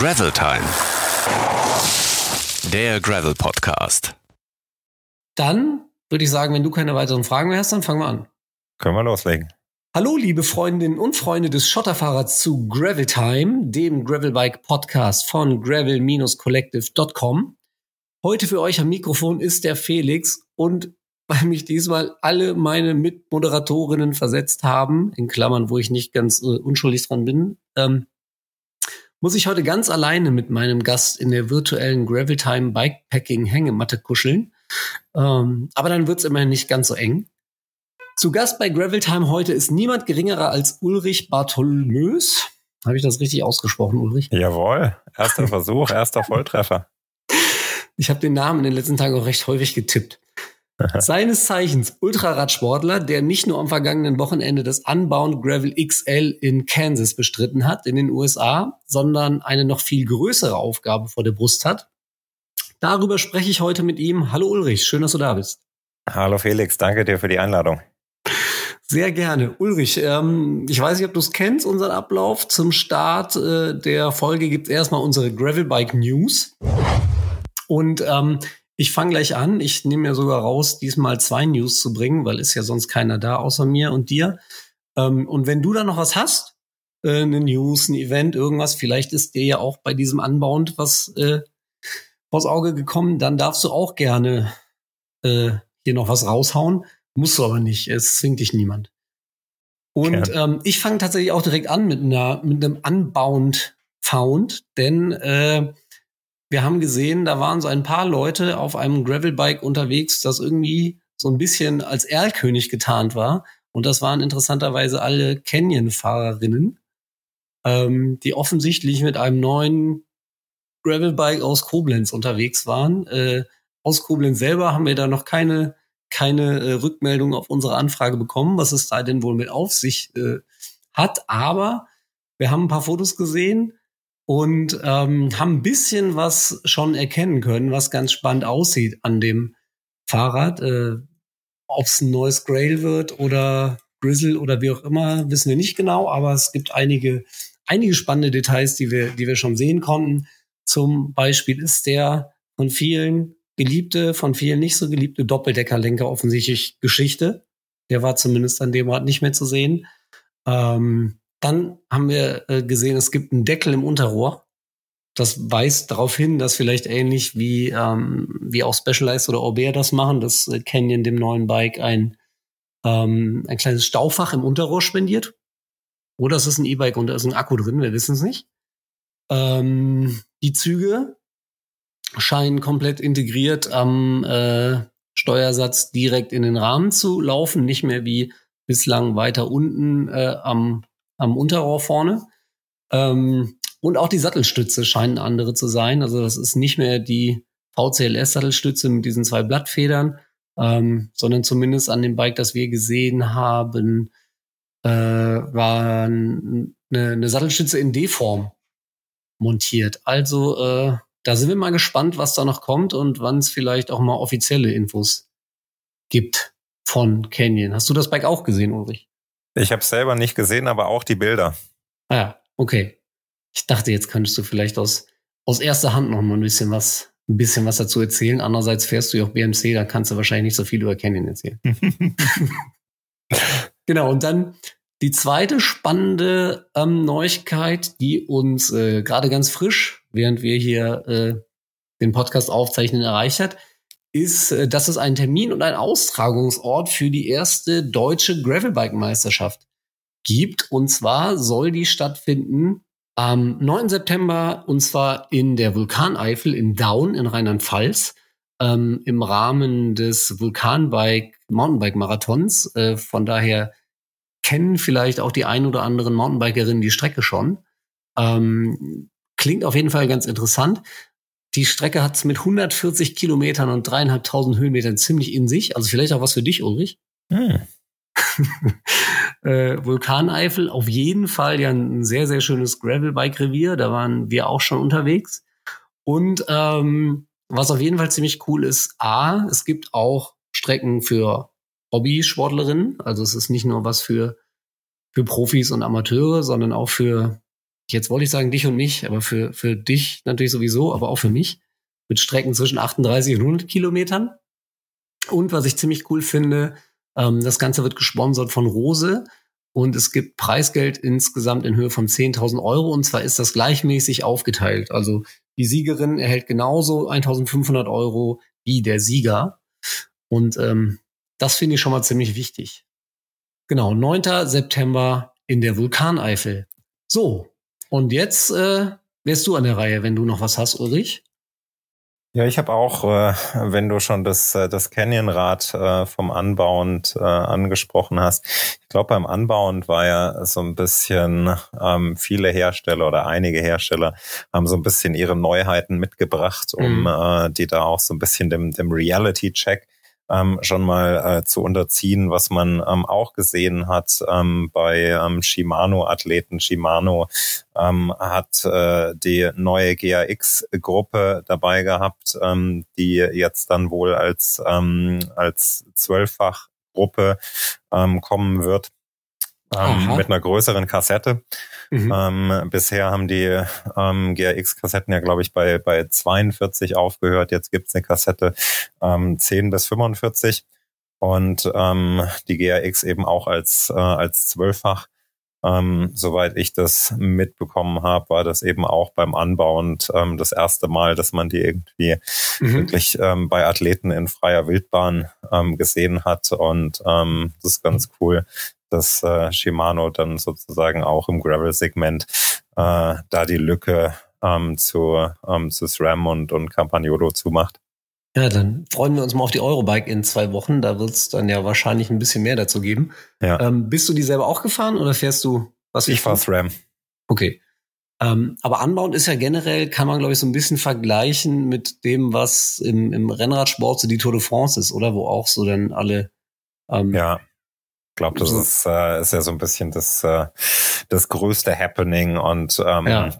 Gravel Time. Der Gravel Podcast. Dann würde ich sagen, wenn du keine weiteren Fragen mehr hast, dann fangen wir an. Können wir loslegen. Hallo, liebe Freundinnen und Freunde des Schotterfahrrads zu Gravel Time, dem Gravelbike Podcast von gravel-collective.com. Heute für euch am Mikrofon ist der Felix und weil mich diesmal alle meine Mitmoderatorinnen versetzt haben, in Klammern, wo ich nicht ganz äh, unschuldig dran bin, ähm, muss ich heute ganz alleine mit meinem Gast in der virtuellen Graveltime Bikepacking Hängematte kuscheln. Ähm, aber dann wird's immerhin nicht ganz so eng. Zu Gast bei Graveltime heute ist niemand geringerer als Ulrich Bartholmös. Habe ich das richtig ausgesprochen, Ulrich? Jawohl, erster Versuch, erster Volltreffer. Ich habe den Namen in den letzten Tagen auch recht häufig getippt. Seines Zeichens Ultraradsportler, der nicht nur am vergangenen Wochenende das Unbound Gravel XL in Kansas bestritten hat, in den USA, sondern eine noch viel größere Aufgabe vor der Brust hat. Darüber spreche ich heute mit ihm. Hallo Ulrich, schön, dass du da bist. Hallo Felix, danke dir für die Einladung. Sehr gerne. Ulrich, ähm, ich weiß nicht, ob du es kennst, unseren Ablauf. Zum Start äh, der Folge gibt es erstmal unsere Gravelbike News. Und ähm, ich fange gleich an. Ich nehme mir sogar raus, diesmal zwei News zu bringen, weil ist ja sonst keiner da außer mir und dir. Ähm, und wenn du da noch was hast, äh, eine News, ein Event, irgendwas, vielleicht ist dir ja auch bei diesem Unbound was äh, vors Auge gekommen, dann darfst du auch gerne äh, hier noch was raushauen. Musst du aber nicht. Es zwingt dich niemand. Und ähm, ich fange tatsächlich auch direkt an mit einer mit einem Unbound Found, denn äh, wir haben gesehen, da waren so ein paar Leute auf einem Gravelbike unterwegs, das irgendwie so ein bisschen als Erlkönig getarnt war. Und das waren interessanterweise alle Canyon-Fahrerinnen, ähm, die offensichtlich mit einem neuen Gravelbike aus Koblenz unterwegs waren. Äh, aus Koblenz selber haben wir da noch keine, keine äh, Rückmeldung auf unsere Anfrage bekommen, was es da denn wohl mit auf sich äh, hat. Aber wir haben ein paar Fotos gesehen und ähm, haben ein bisschen was schon erkennen können, was ganz spannend aussieht an dem Fahrrad. Äh, Ob es ein neues Grail wird oder Grizzle oder wie auch immer, wissen wir nicht genau, aber es gibt einige, einige spannende Details, die wir, die wir schon sehen konnten. Zum Beispiel ist der von vielen geliebte, von vielen nicht so geliebte Doppeldeckerlenker offensichtlich Geschichte. Der war zumindest an dem Ort nicht mehr zu sehen. Ähm, dann haben wir äh, gesehen, es gibt einen Deckel im Unterrohr. Das weist darauf hin, dass vielleicht ähnlich wie, ähm, wie auch Specialized oder Aubert das machen, dass äh, Canyon dem neuen Bike ein, ähm, ein kleines Staufach im Unterrohr spendiert. Oder es ist ein E-Bike und da ist ein Akku drin, wir wissen es nicht. Ähm, die Züge scheinen komplett integriert am äh, Steuersatz direkt in den Rahmen zu laufen, nicht mehr wie bislang weiter unten äh, am am Unterrohr vorne. Ähm, und auch die Sattelstütze scheinen andere zu sein. Also das ist nicht mehr die VCLS-Sattelstütze mit diesen zwei Blattfedern, ähm, sondern zumindest an dem Bike, das wir gesehen haben, äh, war eine, eine Sattelstütze in D-Form montiert. Also äh, da sind wir mal gespannt, was da noch kommt und wann es vielleicht auch mal offizielle Infos gibt von Canyon. Hast du das Bike auch gesehen, Ulrich? Ich habe selber nicht gesehen, aber auch die Bilder. Ah, ja, okay. Ich dachte, jetzt könntest du vielleicht aus, aus erster Hand noch mal ein bisschen was, ein bisschen was dazu erzählen. Andererseits fährst du ja auch BMC, da kannst du wahrscheinlich nicht so viel über Canyon erzählen. genau, und dann die zweite spannende ähm, Neuigkeit, die uns äh, gerade ganz frisch, während wir hier äh, den Podcast aufzeichnen, erreicht hat, ist, äh, dass es einen Termin und einen Austragungsort für die erste deutsche Gravelbike-Meisterschaft gibt. Und zwar soll die stattfinden am 9. September und zwar in der Vulkaneifel in Daun in Rheinland-Pfalz ähm, im Rahmen des Vulkanbike Mountainbike Marathons. Äh, von daher kennen vielleicht auch die ein oder anderen Mountainbikerinnen die Strecke schon. Ähm, klingt auf jeden Fall ganz interessant. Die Strecke hat es mit 140 Kilometern und dreieinhalbtausend Höhenmetern ziemlich in sich. Also vielleicht auch was für dich, Ulrich. Hm. äh, Vulkaneifel, auf jeden Fall ja ein sehr, sehr schönes Gravelbike-Revier. Da waren wir auch schon unterwegs. Und ähm, was auf jeden Fall ziemlich cool ist, A, es gibt auch Strecken für Hobby-Sportlerinnen. Also es ist nicht nur was für, für Profis und Amateure, sondern auch für jetzt wollte ich sagen dich und mich, aber für, für dich natürlich sowieso, aber auch für mich, mit Strecken zwischen 38 und 100 Kilometern. Und was ich ziemlich cool finde, ähm, das Ganze wird gesponsert von Rose und es gibt Preisgeld insgesamt in Höhe von 10.000 Euro und zwar ist das gleichmäßig aufgeteilt. Also die Siegerin erhält genauso 1.500 Euro wie der Sieger und ähm, das finde ich schon mal ziemlich wichtig. Genau, 9. September in der Vulkaneifel. So, und jetzt äh, wärst du an der Reihe, wenn du noch was hast, Ulrich. Ja, ich habe auch, äh, wenn du schon das, äh, das Canyonrad äh, vom Anbauend äh, angesprochen hast, ich glaube beim Anbauend war ja so ein bisschen ähm, viele Hersteller oder einige Hersteller haben so ein bisschen ihre Neuheiten mitgebracht, um mhm. äh, die da auch so ein bisschen dem, dem Reality-Check ähm, schon mal äh, zu unterziehen, was man ähm, auch gesehen hat ähm, bei ähm, Shimano-Athleten. Shimano ähm, hat äh, die neue GAX-Gruppe dabei gehabt, ähm, die jetzt dann wohl als, als zwölffach Gruppe ähm, kommen wird mit einer größeren Kassette. Mhm. Ähm, bisher haben die ähm, GRX-Kassetten ja, glaube ich, bei, bei 42 aufgehört. Jetzt gibt's eine Kassette ähm, 10 bis 45 und ähm, die GRX eben auch als, äh, als zwölffach. Ähm, soweit ich das mitbekommen habe, war das eben auch beim Anbau und ähm, das erste Mal, dass man die irgendwie mhm. wirklich ähm, bei Athleten in freier Wildbahn ähm, gesehen hat. Und ähm, das ist ganz cool, dass äh, Shimano dann sozusagen auch im Gravel-Segment äh, da die Lücke ähm, zu, ähm, zu SRAM und, und Campagnolo zumacht. Ja, dann freuen wir uns mal auf die Eurobike in zwei Wochen. Da wird es dann ja wahrscheinlich ein bisschen mehr dazu geben. Ja. Ähm, bist du die selber auch gefahren oder fährst du was? Ich fahre SRAM. Okay. Ähm, aber Anbauen ist ja generell, kann man glaube ich so ein bisschen vergleichen mit dem, was im, im Rennradsport so die Tour de France ist, oder? Wo auch so dann alle ähm, ja glaube, das ist, äh, ist ja so ein bisschen das, äh, das größte Happening und ähm, ja.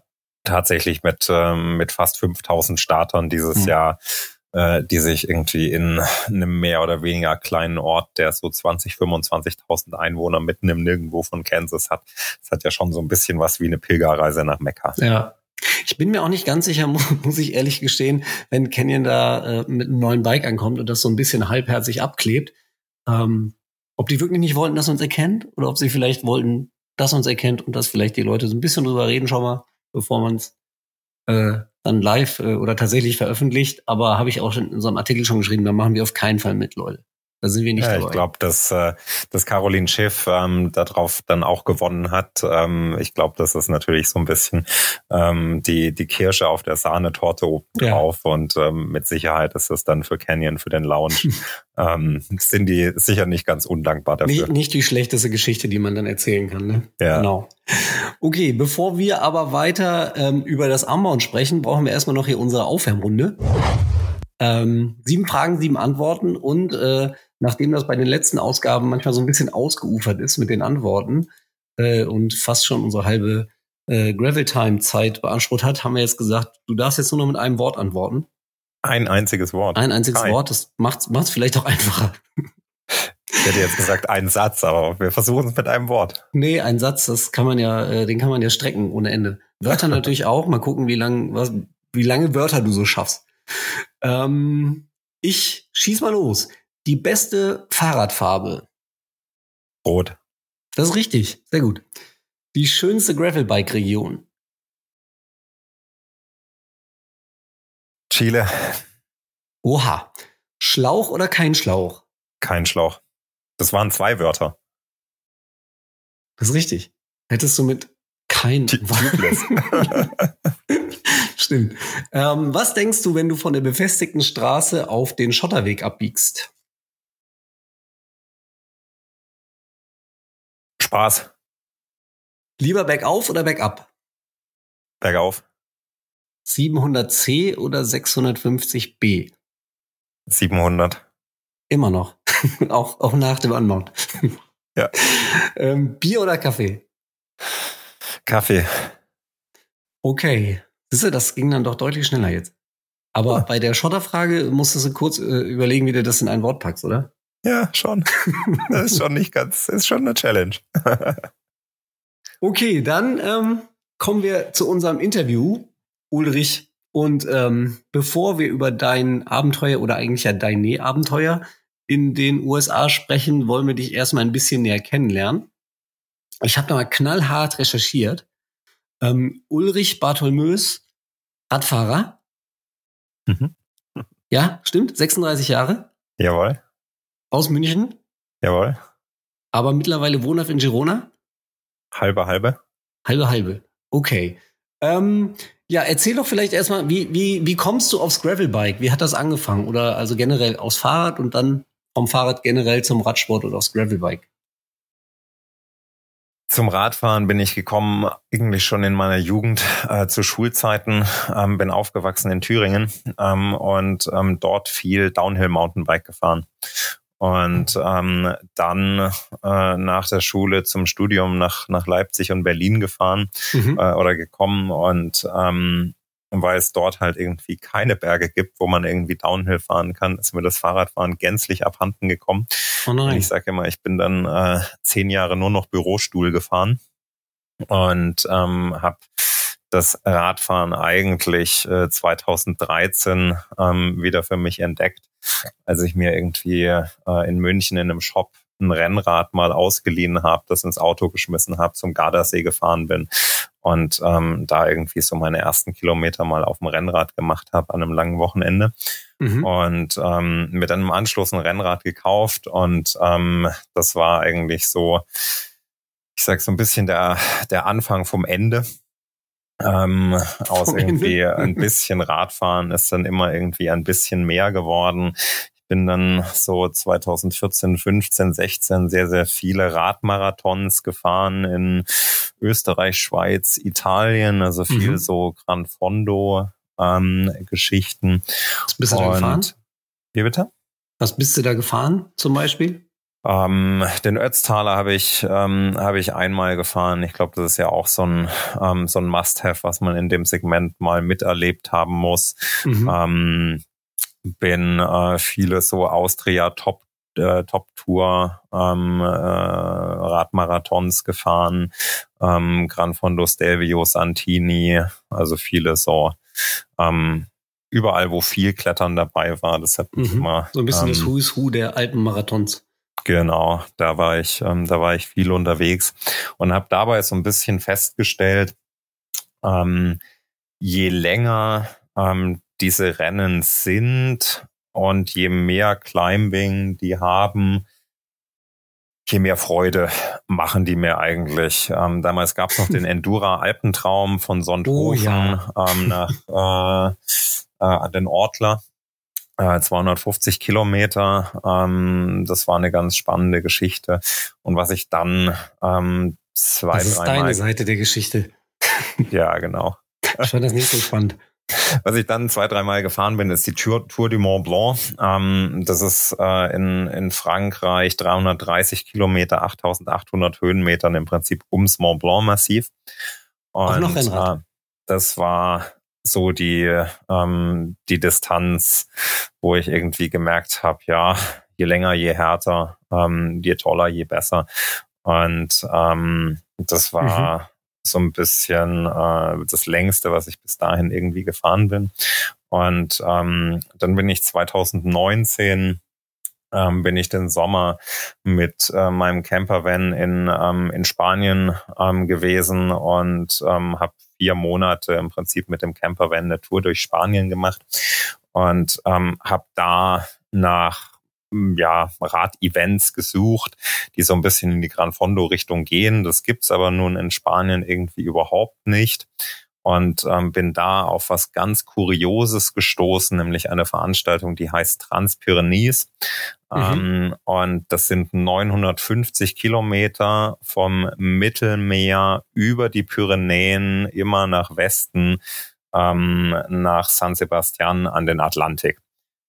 tatsächlich mit, ähm, mit fast 5000 Startern dieses mhm. Jahr, äh, die sich irgendwie in einem mehr oder weniger kleinen Ort, der so 20, 25.000 Einwohner mitten im Nirgendwo von Kansas hat. Das hat ja schon so ein bisschen was wie eine Pilgerreise nach Mekka. Ja. Ich bin mir auch nicht ganz sicher, muss ich ehrlich gestehen, wenn Canyon da äh, mit einem neuen Bike ankommt und das so ein bisschen halbherzig abklebt. Ähm, ob die wirklich nicht wollten, dass uns erkennt oder ob sie vielleicht wollten, dass uns erkennt und dass vielleicht die Leute so ein bisschen drüber reden schon mal, bevor man es äh, dann live äh, oder tatsächlich veröffentlicht. Aber habe ich auch schon in unserem Artikel schon geschrieben, da machen wir auf keinen Fall mit, Leute. Da sind wir nicht ja, dabei. Ich glaube, dass, äh, dass Caroline Schiff ähm, darauf dann auch gewonnen hat. Ähm, ich glaube, das ist natürlich so ein bisschen ähm, die, die Kirsche auf der Sahnetorte oben drauf. Ja. Und ähm, mit Sicherheit ist es dann für Canyon, für den Lounge, ähm, sind die sicher nicht ganz undankbar dafür. Nicht, nicht die schlechteste Geschichte, die man dann erzählen kann. Ne? Ja. Genau. Okay, bevor wir aber weiter ähm, über das Anbauen sprechen, brauchen wir erstmal noch hier unsere Aufwärmrunde. Ähm, sieben Fragen, sieben Antworten und äh, nachdem das bei den letzten Ausgaben manchmal so ein bisschen ausgeufert ist mit den Antworten äh, und fast schon unsere halbe äh, Gravel-Time-Zeit beansprucht hat, haben wir jetzt gesagt, du darfst jetzt nur noch mit einem Wort antworten. Ein einziges Wort. Ein einziges Kein. Wort, das macht es vielleicht auch einfacher. Ich hätte jetzt gesagt einen Satz, aber wir versuchen es mit einem Wort. Nee, ein Satz, das kann man ja, äh, den kann man ja strecken ohne Ende. Wörter natürlich auch. Mal gucken, wie lang, was, wie lange Wörter du so schaffst. Ähm, ich schieß mal los. Die beste Fahrradfarbe. Rot. Das ist richtig. Sehr gut. Die schönste Gravelbike-Region. Chile. Oha. Schlauch oder kein Schlauch? Kein Schlauch. Das waren zwei Wörter. Das ist richtig. Hättest du mit kein. Stimmt. Ähm, was denkst du, wenn du von der befestigten Straße auf den Schotterweg abbiegst? Spaß. Lieber bergauf oder bergab? Bergauf. 700c oder 650b? 700. Immer noch. auch, auch nach dem Anmount. ja. Ähm, Bier oder Kaffee? Kaffee. Okay. Siehst du, das ging dann doch deutlich schneller jetzt. Aber ja. bei der Schotterfrage musstest du kurz äh, überlegen, wie du das in ein Wort packst, oder? Ja, schon. Das ist schon nicht ganz, ist schon eine Challenge. okay, dann ähm, kommen wir zu unserem Interview, Ulrich. Und ähm, bevor wir über dein Abenteuer oder eigentlich ja deine Abenteuer in den USA sprechen, wollen wir dich erstmal ein bisschen näher kennenlernen. Ich habe mal knallhart recherchiert. Ähm, Ulrich Bartholmös, Radfahrer. Mhm. Ja, stimmt. 36 Jahre. Jawohl. Aus München. Jawohl. Aber mittlerweile wohnhaft in Girona. Halbe, halbe. Halbe, halbe. Okay. Ähm, ja, erzähl doch vielleicht erstmal, wie, wie, wie kommst du aufs Gravelbike? Wie hat das angefangen? Oder also generell aufs Fahrrad und dann vom Fahrrad generell zum Radsport oder aufs Gravelbike? Zum Radfahren bin ich gekommen eigentlich schon in meiner Jugend äh, zu Schulzeiten, ähm, bin aufgewachsen in Thüringen ähm, und ähm, dort viel Downhill Mountainbike gefahren. Und ähm, dann äh, nach der Schule zum Studium nach, nach Leipzig und Berlin gefahren mhm. äh, oder gekommen und ähm, weil es dort halt irgendwie keine Berge gibt, wo man irgendwie Downhill fahren kann, ist mir das Fahrradfahren gänzlich abhanden gekommen. Oh nein. Und ich sage immer, ich bin dann äh, zehn Jahre nur noch Bürostuhl gefahren und ähm, habe das Radfahren eigentlich äh, 2013 ähm, wieder für mich entdeckt, als ich mir irgendwie äh, in München in einem Shop ein Rennrad mal ausgeliehen habe, das ins Auto geschmissen habe, zum Gardasee gefahren bin und ähm, da irgendwie so meine ersten Kilometer mal auf dem Rennrad gemacht habe an einem langen Wochenende. Mhm. Und ähm, mir dann im Anschluss ein Rennrad gekauft und ähm, das war eigentlich so, ich sag so ein bisschen der, der Anfang vom Ende. Ähm, aus irgendwie ein bisschen Radfahren ist dann immer irgendwie ein bisschen mehr geworden bin dann so 2014, 15, 16 sehr, sehr viele Radmarathons gefahren in Österreich, Schweiz, Italien, also viel mhm. so Gran Fondo ähm, Geschichten. Was bist du da gefahren? Wie bitte? Was bist du da gefahren zum Beispiel? Ähm, den Ötztaler habe ich ähm, habe ich einmal gefahren. Ich glaube, das ist ja auch so ein ähm, so ein Must-have, was man in dem Segment mal miterlebt haben muss. Mhm. Ähm, bin äh, viele so Austria Top äh, Top Tour ähm, äh, Radmarathons gefahren, ähm, Gran Fondo Stelvio, Santini, also viele so ähm, überall, wo viel Klettern dabei war. Das hat mich mhm. immer so ein bisschen ähm, das Who is Who der Alpenmarathons. Genau, da war ich, ähm, da war ich viel unterwegs und habe dabei so ein bisschen festgestellt, ähm, je länger ähm, diese Rennen sind und je mehr Climbing die haben, je mehr Freude machen die mir eigentlich. Ähm, damals gab es noch den Endura Alpentraum von Sonthofen oh, ja. ähm, nach äh, äh, den Ortler. Äh, 250 Kilometer. Ähm, das war eine ganz spannende Geschichte. Und was ich dann ähm, zwei, das ist deine Mal Seite der Geschichte. ja, genau. Ich fand das nicht so spannend. Was ich dann zwei, dreimal gefahren bin, ist die Tour, Tour du Mont Blanc. Ähm, das ist äh, in, in Frankreich 330 Kilometer, 8800 Höhenmetern im Prinzip ums Mont Blanc Massiv. Und Auch noch Rennrad. Äh, das war so die, ähm, die Distanz, wo ich irgendwie gemerkt habe, ja, je länger, je härter, ähm, je toller, je besser. Und ähm, das war mhm so ein bisschen äh, das längste, was ich bis dahin irgendwie gefahren bin. Und ähm, dann bin ich 2019 ähm, bin ich den Sommer mit äh, meinem Campervan in, ähm, in Spanien ähm, gewesen und ähm, habe vier Monate im Prinzip mit dem Campervan eine Tour durch Spanien gemacht und ähm, habe da nach ja, Rad-Events gesucht, die so ein bisschen in die Gran Fondo-Richtung gehen. Das gibt's aber nun in Spanien irgendwie überhaupt nicht. Und ähm, bin da auf was ganz Kurioses gestoßen, nämlich eine Veranstaltung, die heißt Transpyrenees. Mhm. Ähm, und das sind 950 Kilometer vom Mittelmeer über die Pyrenäen immer nach Westen ähm, nach San Sebastian an den Atlantik.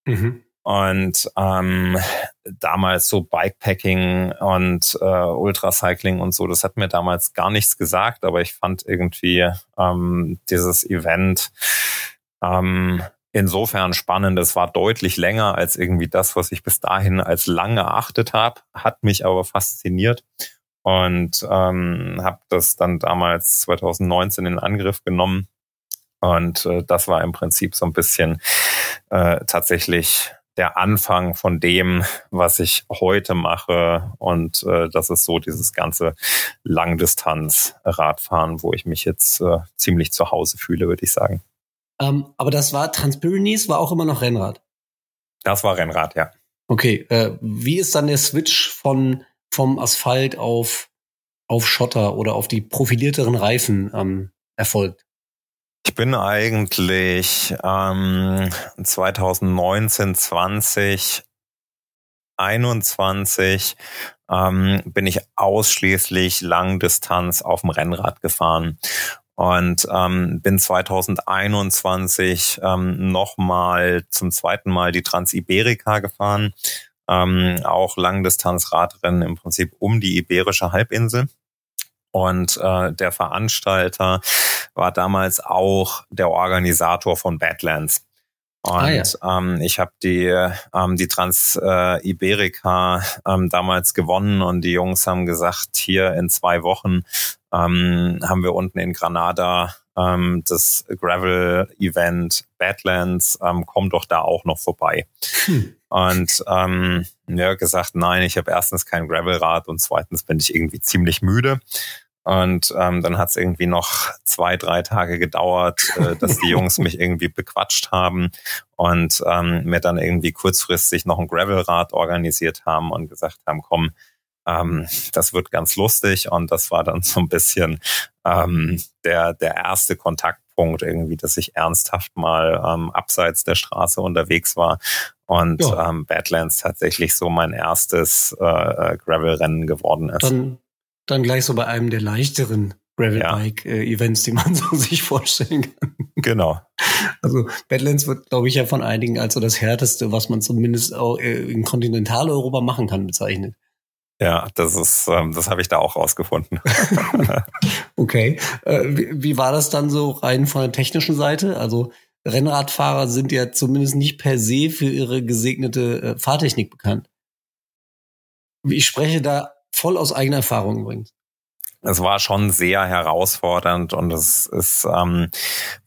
Mhm. Und ähm, damals so Bikepacking und äh, Ultracycling und so, das hat mir damals gar nichts gesagt, aber ich fand irgendwie ähm, dieses Event ähm, insofern spannend. Es war deutlich länger als irgendwie das, was ich bis dahin als lang erachtet habe, hat mich aber fasziniert. und ähm, habe das dann damals 2019 in Angriff genommen. Und äh, das war im Prinzip so ein bisschen äh, tatsächlich der Anfang von dem, was ich heute mache. Und äh, das ist so dieses ganze Langdistanz-Radfahren, wo ich mich jetzt äh, ziemlich zu Hause fühle, würde ich sagen. Ähm, aber das war Transpyrenees, war auch immer noch Rennrad. Das war Rennrad, ja. Okay, äh, wie ist dann der Switch von vom Asphalt auf auf Schotter oder auf die profilierteren Reifen ähm, erfolgt? Ich bin eigentlich ähm, 2019, 20, 21 ähm, bin ich ausschließlich Langdistanz auf dem Rennrad gefahren und ähm, bin 2021 ähm, nochmal zum zweiten Mal die Transiberica gefahren, ähm, auch Langdistanzradrennen im Prinzip um die Iberische Halbinsel. Und äh, der Veranstalter war damals auch der Organisator von Badlands. Und ah, ja. ähm, ich habe die, ähm, die Trans-Iberica äh, ähm, damals gewonnen und die Jungs haben gesagt, hier in zwei Wochen ähm, haben wir unten in Granada ähm, das Gravel-Event Badlands, ähm, komm doch da auch noch vorbei. Hm. Und ähm, ja, gesagt, nein, ich habe erstens kein Gravelrad und zweitens bin ich irgendwie ziemlich müde. Und ähm, dann hat es irgendwie noch zwei, drei Tage gedauert, äh, dass die Jungs mich irgendwie bequatscht haben und ähm, mir dann irgendwie kurzfristig noch ein Gravelrad organisiert haben und gesagt haben, komm, ähm, das wird ganz lustig. Und das war dann so ein bisschen ähm, der, der erste Kontaktpunkt irgendwie, dass ich ernsthaft mal ähm, abseits der Straße unterwegs war und ja. ähm, Badlands tatsächlich so mein erstes äh, äh Gravel-Rennen geworden ist. Dann, dann gleich so bei einem der leichteren Gravelbike-Events, ja. die man so sich vorstellen kann. Genau. Also Badlands wird, glaube ich, ja von einigen als so das härteste, was man zumindest auch äh, in Kontinentaleuropa machen kann, bezeichnet. Ja, das ist, ähm, das habe ich da auch rausgefunden. okay. Äh, wie, war das dann so rein von der technischen Seite? Also Rennradfahrer sind ja zumindest nicht per se für ihre gesegnete äh, Fahrtechnik bekannt. Ich spreche da voll aus eigener Erfahrung übrigens es war schon sehr herausfordernd und es ist ähm,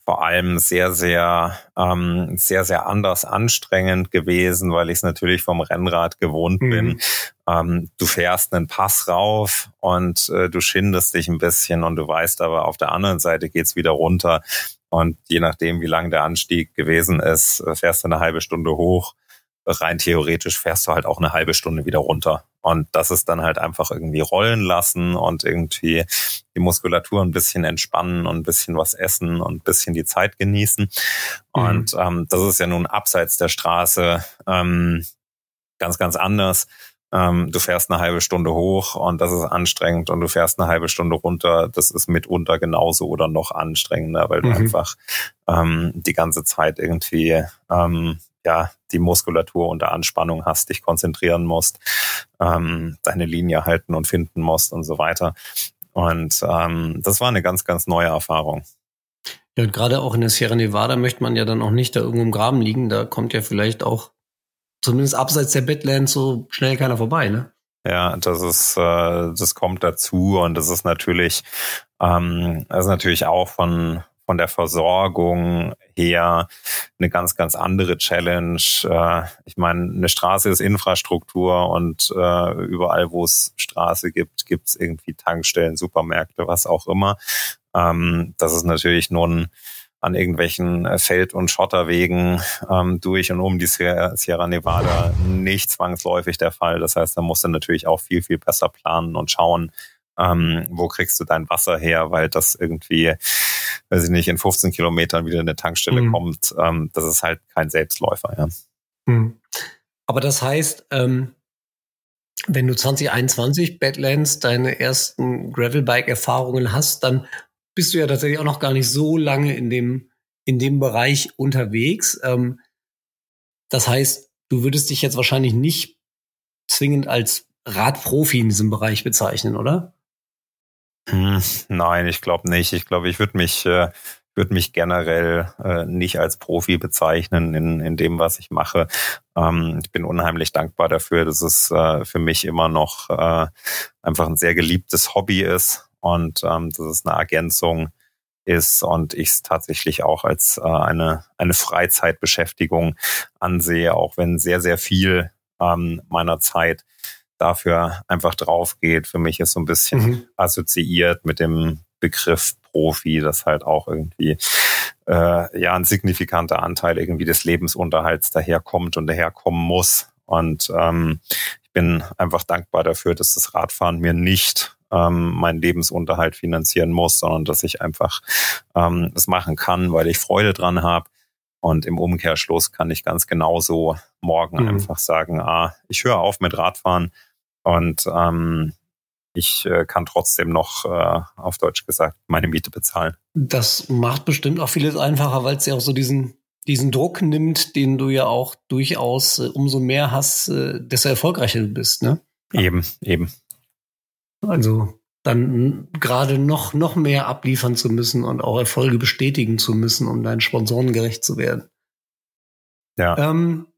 vor allem sehr, sehr, ähm, sehr, sehr anders anstrengend gewesen, weil ich es natürlich vom Rennrad gewohnt mhm. bin. Ähm, du fährst einen Pass rauf und äh, du schindest dich ein bisschen und du weißt aber, auf der anderen Seite geht's wieder runter. Und je nachdem, wie lang der Anstieg gewesen ist, äh, fährst du eine halbe Stunde hoch rein theoretisch fährst du halt auch eine halbe Stunde wieder runter. Und das ist dann halt einfach irgendwie rollen lassen und irgendwie die Muskulatur ein bisschen entspannen und ein bisschen was essen und ein bisschen die Zeit genießen. Mhm. Und ähm, das ist ja nun abseits der Straße ähm, ganz, ganz anders. Ähm, du fährst eine halbe Stunde hoch und das ist anstrengend und du fährst eine halbe Stunde runter. Das ist mitunter genauso oder noch anstrengender, weil du mhm. einfach ähm, die ganze Zeit irgendwie ähm, ja die Muskulatur unter Anspannung hast, dich konzentrieren musst, ähm, deine Linie halten und finden musst und so weiter. Und ähm, das war eine ganz, ganz neue Erfahrung. Ja, und gerade auch in der Sierra Nevada möchte man ja dann auch nicht da irgendwo im Graben liegen. Da kommt ja vielleicht auch zumindest abseits der Badlands so schnell keiner vorbei, ne? Ja, das ist, äh, das kommt dazu und das ist natürlich, ähm, das ist natürlich auch von von der Versorgung her eine ganz, ganz andere Challenge. Äh, ich meine, eine Straße ist Infrastruktur und äh, überall, wo es Straße gibt, gibt es irgendwie Tankstellen, Supermärkte, was auch immer. Ähm, das ist natürlich nun an irgendwelchen Feld- und Schotterwegen ähm, durch und um die Sierra Nevada nicht zwangsläufig der Fall. Das heißt, da musst du natürlich auch viel, viel besser planen und schauen, ähm, wo kriegst du dein Wasser her, weil das irgendwie, weiß ich nicht, in 15 Kilometern wieder eine Tankstelle mhm. kommt. Ähm, das ist halt kein Selbstläufer, ja. Mhm. Aber das heißt, ähm, wenn du 2021 Badlands deine ersten Gravelbike-Erfahrungen hast, dann bist du ja tatsächlich auch noch gar nicht so lange in dem, in dem Bereich unterwegs. Ähm, das heißt, du würdest dich jetzt wahrscheinlich nicht zwingend als Radprofi in diesem Bereich bezeichnen, oder? Hm, nein, ich glaube nicht. Ich glaube, ich würde mich, äh, würde mich generell äh, nicht als Profi bezeichnen in, in dem, was ich mache. Ähm, ich bin unheimlich dankbar dafür, dass es äh, für mich immer noch äh, einfach ein sehr geliebtes Hobby ist und ähm, dass es eine Ergänzung ist und ich es tatsächlich auch als äh, eine, eine Freizeitbeschäftigung ansehe, auch wenn sehr, sehr viel ähm, meiner Zeit dafür einfach drauf geht. Für mich ist so ein bisschen mhm. assoziiert mit dem Begriff Profi, das halt auch irgendwie äh, ja ein signifikanter Anteil irgendwie des Lebensunterhalts daherkommt und daherkommen muss. Und ähm, ich bin einfach dankbar dafür, dass das Radfahren mir nicht ähm, meinen Lebensunterhalt finanzieren muss, sondern dass ich einfach ähm, das machen kann, weil ich Freude dran habe. Und im Umkehrschluss kann ich ganz genauso morgen mhm. einfach sagen, ah, ich höre auf mit Radfahren und ähm, ich äh, kann trotzdem noch, äh, auf Deutsch gesagt, meine Miete bezahlen. Das macht bestimmt auch vieles einfacher, weil es ja auch so diesen, diesen Druck nimmt, den du ja auch durchaus äh, umso mehr hast, äh, desto erfolgreicher du bist, ne? Eben, eben. Also dann gerade noch, noch mehr abliefern zu müssen und auch Erfolge bestätigen zu müssen, um deinen Sponsoren gerecht zu werden. Ja. Ähm,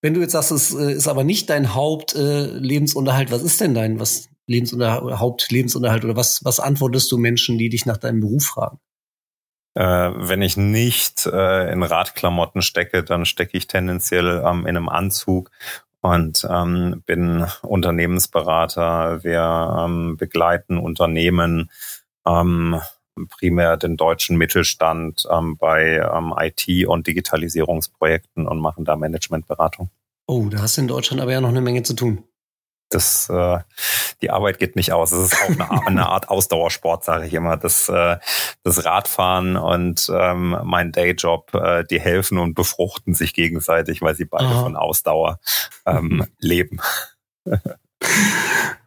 wenn du jetzt sagst, es äh, ist aber nicht dein Hauptlebensunterhalt, äh, was ist denn dein was Lebensunterhalt, Hauptlebensunterhalt oder was, was antwortest du Menschen, die dich nach deinem Beruf fragen? Äh, wenn ich nicht äh, in Radklamotten stecke, dann stecke ich tendenziell ähm, in einem Anzug und ähm, bin Unternehmensberater. Wir ähm, begleiten Unternehmen, ähm, primär den deutschen Mittelstand ähm, bei ähm, IT- und Digitalisierungsprojekten und machen da Managementberatung. Oh, da hast du in Deutschland aber ja noch eine Menge zu tun das, äh, die Arbeit geht nicht aus. Es ist auch eine, eine Art Ausdauersport, sage ich immer. Das, äh, das Radfahren und ähm, mein Dayjob, äh, die helfen und befruchten sich gegenseitig, weil sie beide Aha. von Ausdauer ähm, leben.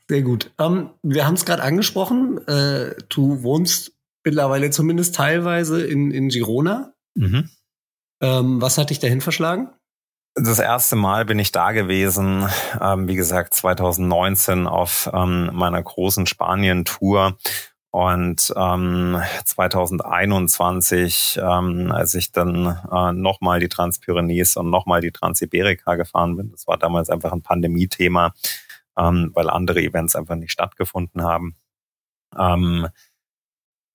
Sehr gut. Ähm, wir haben es gerade angesprochen. Äh, du wohnst mittlerweile zumindest teilweise in, in Girona. Mhm. Ähm, was hat dich dahin verschlagen? Das erste Mal bin ich da gewesen, ähm, wie gesagt, 2019 auf ähm, meiner großen Spanien-Tour. Und ähm, 2021, ähm, als ich dann äh, nochmal die Transpyrenees und nochmal die Transiberika gefahren bin, das war damals einfach ein Pandemie-Thema, ähm, weil andere Events einfach nicht stattgefunden haben. Ähm,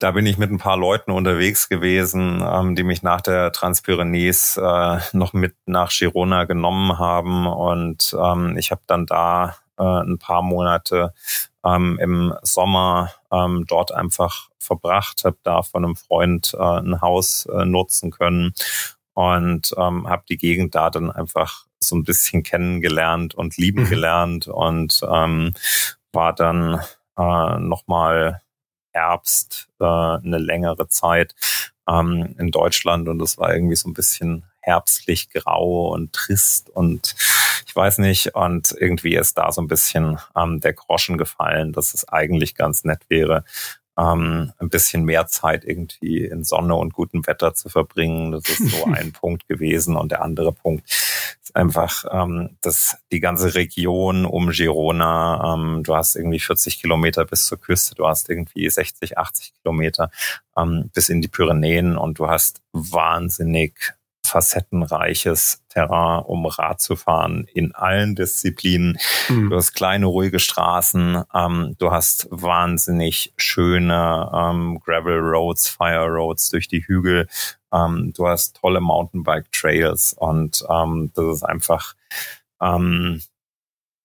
da bin ich mit ein paar Leuten unterwegs gewesen, ähm, die mich nach der Transpyrenees äh, noch mit nach Girona genommen haben. Und ähm, ich habe dann da äh, ein paar Monate ähm, im Sommer ähm, dort einfach verbracht, habe da von einem Freund äh, ein Haus äh, nutzen können und ähm, habe die Gegend da dann einfach so ein bisschen kennengelernt und lieben mhm. gelernt und ähm, war dann äh, nochmal Herbst äh, eine längere Zeit ähm, in Deutschland und es war irgendwie so ein bisschen herbstlich grau und trist und ich weiß nicht und irgendwie ist da so ein bisschen ähm, der Groschen gefallen, dass es eigentlich ganz nett wäre, ähm, ein bisschen mehr Zeit irgendwie in Sonne und gutem Wetter zu verbringen. Das ist so ein Punkt gewesen. Und der andere Punkt ist einfach, ähm, dass die ganze Region um Girona, ähm, du hast irgendwie 40 Kilometer bis zur Küste, du hast irgendwie 60, 80 Kilometer ähm, bis in die Pyrenäen und du hast wahnsinnig facettenreiches Terrain, um Rad zu fahren in allen Disziplinen. Mhm. Du hast kleine, ruhige Straßen, ähm, du hast wahnsinnig schöne ähm, Gravel Roads, Fire Roads durch die Hügel, ähm, du hast tolle Mountainbike Trails und ähm, das ist einfach ähm,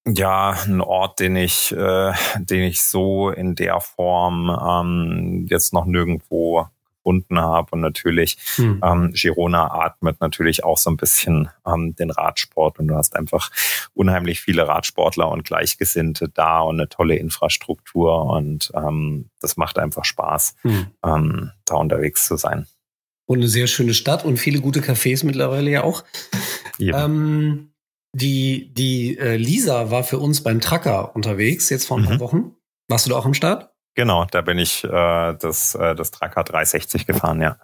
ja, ein Ort, den ich, äh, den ich so in der Form ähm, jetzt noch nirgendwo gefunden habe. Und natürlich, hm. ähm, Girona atmet natürlich auch so ein bisschen ähm, den Radsport. Und du hast einfach unheimlich viele Radsportler und Gleichgesinnte da und eine tolle Infrastruktur. Und ähm, das macht einfach Spaß, hm. ähm, da unterwegs zu sein. Und eine sehr schöne Stadt und viele gute Cafés mittlerweile ja auch. Ähm, die die äh, Lisa war für uns beim Tracker unterwegs, jetzt vor ein paar mhm. Wochen. Warst du da auch am Start? Genau, da bin ich äh, das, äh, das Tracker 360 gefahren, ja.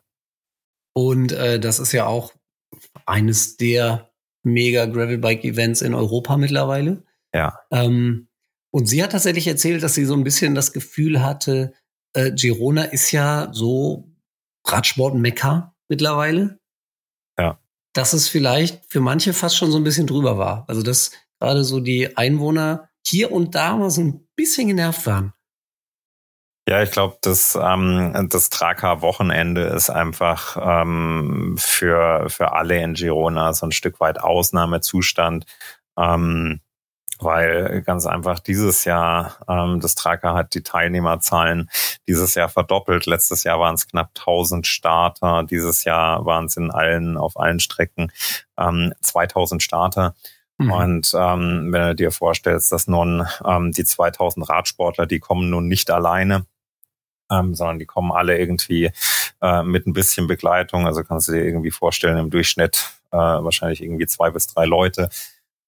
Und äh, das ist ja auch eines der mega Gravelbike-Events in Europa mittlerweile. Ja. Ähm, und sie hat tatsächlich erzählt, dass sie so ein bisschen das Gefühl hatte, äh, Girona ist ja so Radsport-Mekka mittlerweile. Ja. Dass es vielleicht für manche fast schon so ein bisschen drüber war. Also dass gerade so die Einwohner hier und da mal so ein bisschen genervt waren. Ja, ich glaube, das, ähm, das Traka-Wochenende ist einfach ähm, für, für alle in Girona so ein Stück weit Ausnahmezustand. Ähm, weil ganz einfach dieses Jahr, ähm, das Tracker hat die Teilnehmerzahlen dieses Jahr verdoppelt. Letztes Jahr waren es knapp 1000 Starter. Dieses Jahr waren es in allen, auf allen Strecken ähm, 2000 Starter. Mhm. Und ähm, wenn du dir vorstellst, dass nun ähm, die 2000 Radsportler, die kommen nun nicht alleine, ähm, sondern die kommen alle irgendwie äh, mit ein bisschen Begleitung. Also kannst du dir irgendwie vorstellen, im Durchschnitt äh, wahrscheinlich irgendwie zwei bis drei Leute.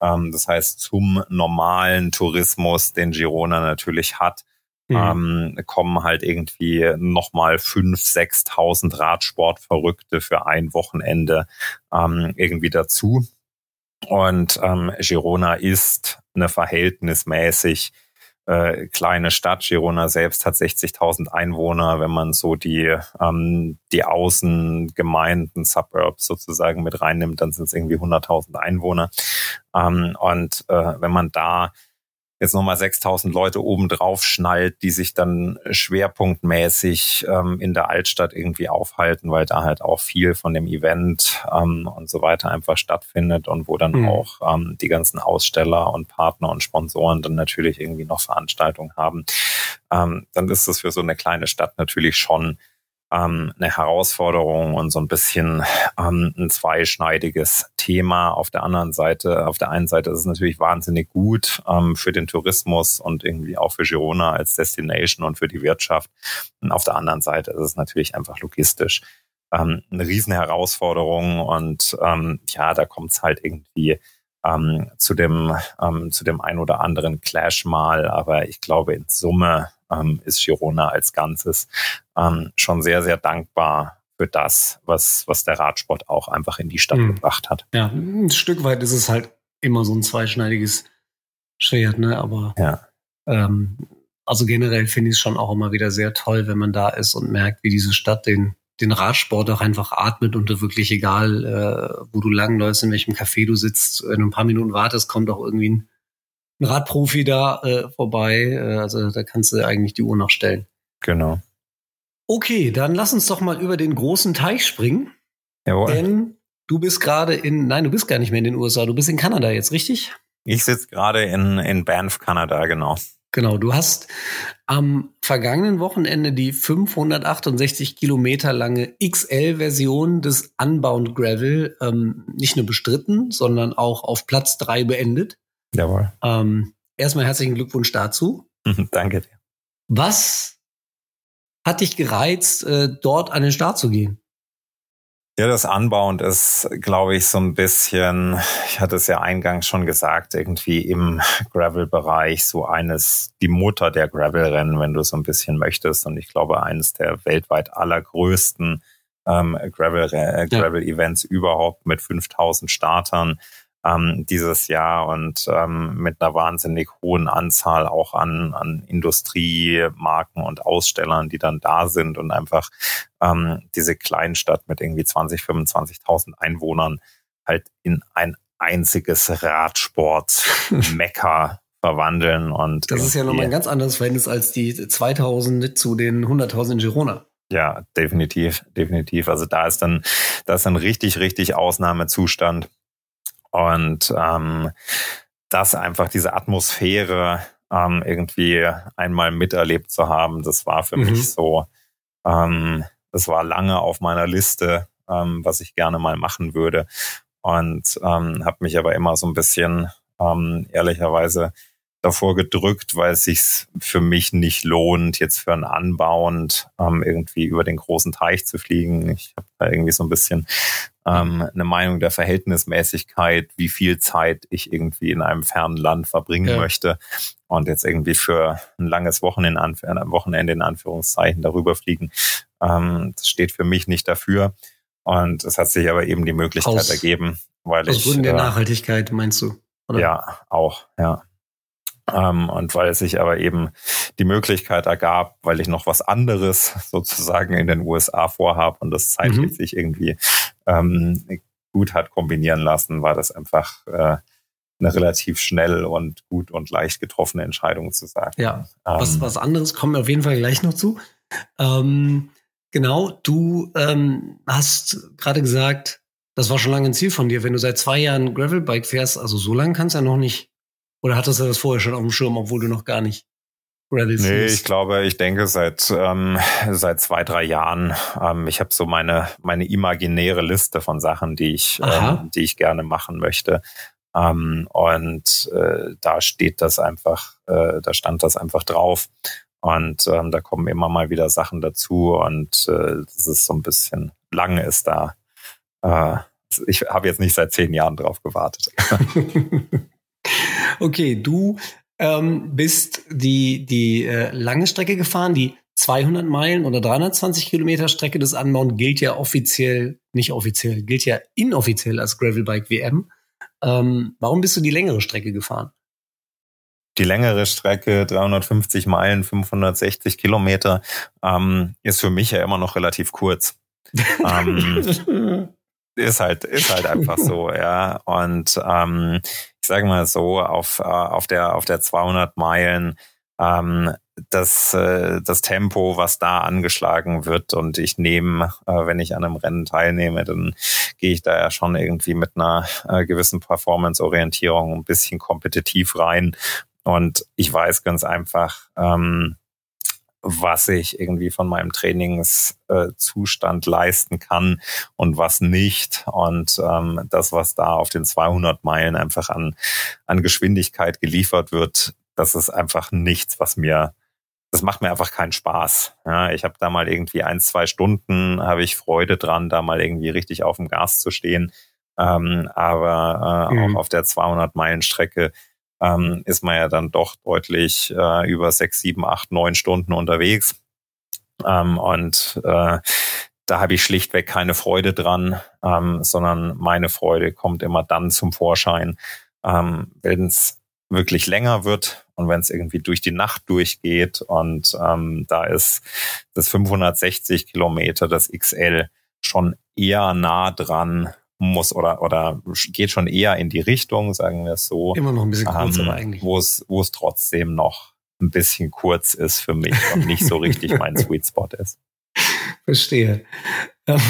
Ähm, das heißt, zum normalen Tourismus, den Girona natürlich hat, mhm. ähm, kommen halt irgendwie nochmal fünf, sechstausend Radsportverrückte für ein Wochenende ähm, irgendwie dazu. Und ähm, Girona ist eine verhältnismäßig äh, kleine Stadt. Girona selbst hat 60.000 Einwohner. Wenn man so die, ähm, die Außengemeinden, Suburbs sozusagen mit reinnimmt, dann sind es irgendwie 100.000 Einwohner. Ähm, und äh, wenn man da jetzt nochmal 6000 Leute oben drauf schnallt, die sich dann schwerpunktmäßig ähm, in der Altstadt irgendwie aufhalten, weil da halt auch viel von dem Event ähm, und so weiter einfach stattfindet und wo dann mhm. auch ähm, die ganzen Aussteller und Partner und Sponsoren dann natürlich irgendwie noch Veranstaltungen haben, ähm, dann ist das für so eine kleine Stadt natürlich schon ähm, eine Herausforderung und so ein bisschen ähm, ein zweischneidiges Thema. Auf der anderen Seite, auf der einen Seite ist es natürlich wahnsinnig gut ähm, für den Tourismus und irgendwie auch für Girona als Destination und für die Wirtschaft. Und auf der anderen Seite ist es natürlich einfach logistisch ähm, eine riesen Herausforderung und ähm, ja, da kommt es halt irgendwie ähm, zu dem ähm, zu dem ein oder anderen Clash mal, aber ich glaube in Summe ähm, ist Girona als Ganzes ähm, schon sehr, sehr dankbar für das, was, was der Radsport auch einfach in die Stadt mhm. gebracht hat. Ja, ein Stück weit ist es halt immer so ein zweischneidiges Schwert, ne? Aber ja. ähm, also generell finde ich es schon auch immer wieder sehr toll, wenn man da ist und merkt, wie diese Stadt den, den Radsport auch einfach atmet und wirklich egal, äh, wo du langläufst, in welchem Café du sitzt, wenn du ein paar Minuten wartest, kommt auch irgendwie ein ein Radprofi da äh, vorbei. Äh, also da kannst du eigentlich die Uhr noch stellen. Genau. Okay, dann lass uns doch mal über den großen Teich springen. Jawohl. Denn du bist gerade in, nein, du bist gar nicht mehr in den USA, du bist in Kanada jetzt, richtig? Ich sitze gerade in, in Banff, Kanada, genau. Genau, du hast am vergangenen Wochenende die 568 Kilometer lange XL-Version des Unbound Gravel ähm, nicht nur bestritten, sondern auch auf Platz drei beendet. Jawohl. Ähm, erstmal herzlichen Glückwunsch dazu. Danke dir. Was hat dich gereizt, äh, dort an den Start zu gehen? Ja, das Anbauen ist, glaube ich, so ein bisschen, ich hatte es ja eingangs schon gesagt, irgendwie im Gravel-Bereich so eines, die Mutter der Gravel-Rennen, wenn du so ein bisschen möchtest. Und ich glaube, eines der weltweit allergrößten ähm, Gravel-Events äh, Gravel überhaupt mit 5000 Startern ähm, dieses Jahr und ähm, mit einer wahnsinnig hohen Anzahl auch an, an Industriemarken und Ausstellern, die dann da sind und einfach ähm, diese Kleinstadt mit irgendwie 20, 25.000 Einwohnern halt in ein einziges Radsport-Mecker verwandeln und das ist ja nochmal ein ganz anderes Verhältnis als die 2000 zu den 100.000 in Girona. Ja, definitiv, definitiv. Also da ist dann, da ist ein richtig, richtig Ausnahmezustand. Und ähm, das einfach diese Atmosphäre ähm, irgendwie einmal miterlebt zu haben, das war für mhm. mich so, ähm, das war lange auf meiner Liste, ähm, was ich gerne mal machen würde. Und ähm, habe mich aber immer so ein bisschen ähm, ehrlicherweise davor gedrückt, weil es sich für mich nicht lohnt, jetzt für einen Anbauend ähm, irgendwie über den großen Teich zu fliegen. Ich habe da irgendwie so ein bisschen ähm, eine Meinung der Verhältnismäßigkeit, wie viel Zeit ich irgendwie in einem fernen Land verbringen ja. möchte. Und jetzt irgendwie für ein langes Wochenende in, Wochenende in Anführungszeichen darüber fliegen, ähm, das steht für mich nicht dafür. Und es hat sich aber eben die Möglichkeit aus, ergeben, weil aus ich. Gründen der äh, Nachhaltigkeit meinst du? Oder? Ja, auch, ja. Ähm, und weil es sich aber eben die Möglichkeit ergab, weil ich noch was anderes sozusagen in den USA vorhabe und das zeitlich mhm. sich irgendwie ähm, gut hat kombinieren lassen, war das einfach äh, eine relativ schnell und gut und leicht getroffene Entscheidung zu sagen. Ja, ähm, was, was anderes kommen wir auf jeden Fall gleich noch zu. Ähm, genau, du ähm, hast gerade gesagt, das war schon lange ein Ziel von dir. Wenn du seit zwei Jahren Gravelbike fährst, also so lange kannst du ja noch nicht. Oder hattest du das vorher schon auf dem Schirm, obwohl du noch gar nicht Gravel Nee, ich glaube, ich denke seit ähm, seit zwei, drei Jahren. Ähm, ich habe so meine meine imaginäre Liste von Sachen, die ich ähm, die ich gerne machen möchte. Ähm, und äh, da steht das einfach, äh, da stand das einfach drauf. Und ähm, da kommen immer mal wieder Sachen dazu und äh, das ist so ein bisschen lange ist da äh, ich habe jetzt nicht seit zehn Jahren drauf gewartet. okay, du ähm, bist die, die äh, lange Strecke gefahren, die 200 Meilen oder 320 Kilometer Strecke des Anbauen gilt ja offiziell, nicht offiziell, gilt ja inoffiziell als Gravelbike WM. Ähm, warum bist du die längere Strecke gefahren? Die längere Strecke, 350 Meilen, 560 Kilometer, ähm, ist für mich ja immer noch relativ kurz. ähm, ist halt, ist halt einfach so, ja. Und ähm, sage mal so, auf, äh, auf der, auf der 200 Meilen, ähm, das, äh, das Tempo, was da angeschlagen wird und ich nehme, äh, wenn ich an einem Rennen teilnehme, dann gehe ich da ja schon irgendwie mit einer äh, gewissen Performance-Orientierung ein bisschen kompetitiv rein. Und ich weiß ganz einfach, ähm, was ich irgendwie von meinem Trainingszustand äh, leisten kann und was nicht. Und ähm, das, was da auf den 200 Meilen einfach an, an Geschwindigkeit geliefert wird, das ist einfach nichts, was mir, das macht mir einfach keinen Spaß. Ja, ich habe da mal irgendwie ein, zwei Stunden, habe ich Freude dran, da mal irgendwie richtig auf dem Gas zu stehen. Ähm, aber äh, mhm. auch auf der 200 Meilen Strecke ähm, ist man ja dann doch deutlich äh, über sechs, sieben, acht, neun Stunden unterwegs. Ähm, und äh, da habe ich schlichtweg keine Freude dran, ähm, sondern meine Freude kommt immer dann zum Vorschein, ähm, wenn es wirklich länger wird und wenn es irgendwie durch die Nacht durchgeht. Und ähm, da ist das 560 Kilometer, das XL, schon eher nah dran muss oder oder geht schon eher in die Richtung, sagen wir es so. Immer noch ein bisschen kurz, ähm, aber eigentlich. Wo es, wo es trotzdem noch ein bisschen kurz ist für mich und nicht so richtig mein Sweet Spot ist. Verstehe. Ähm,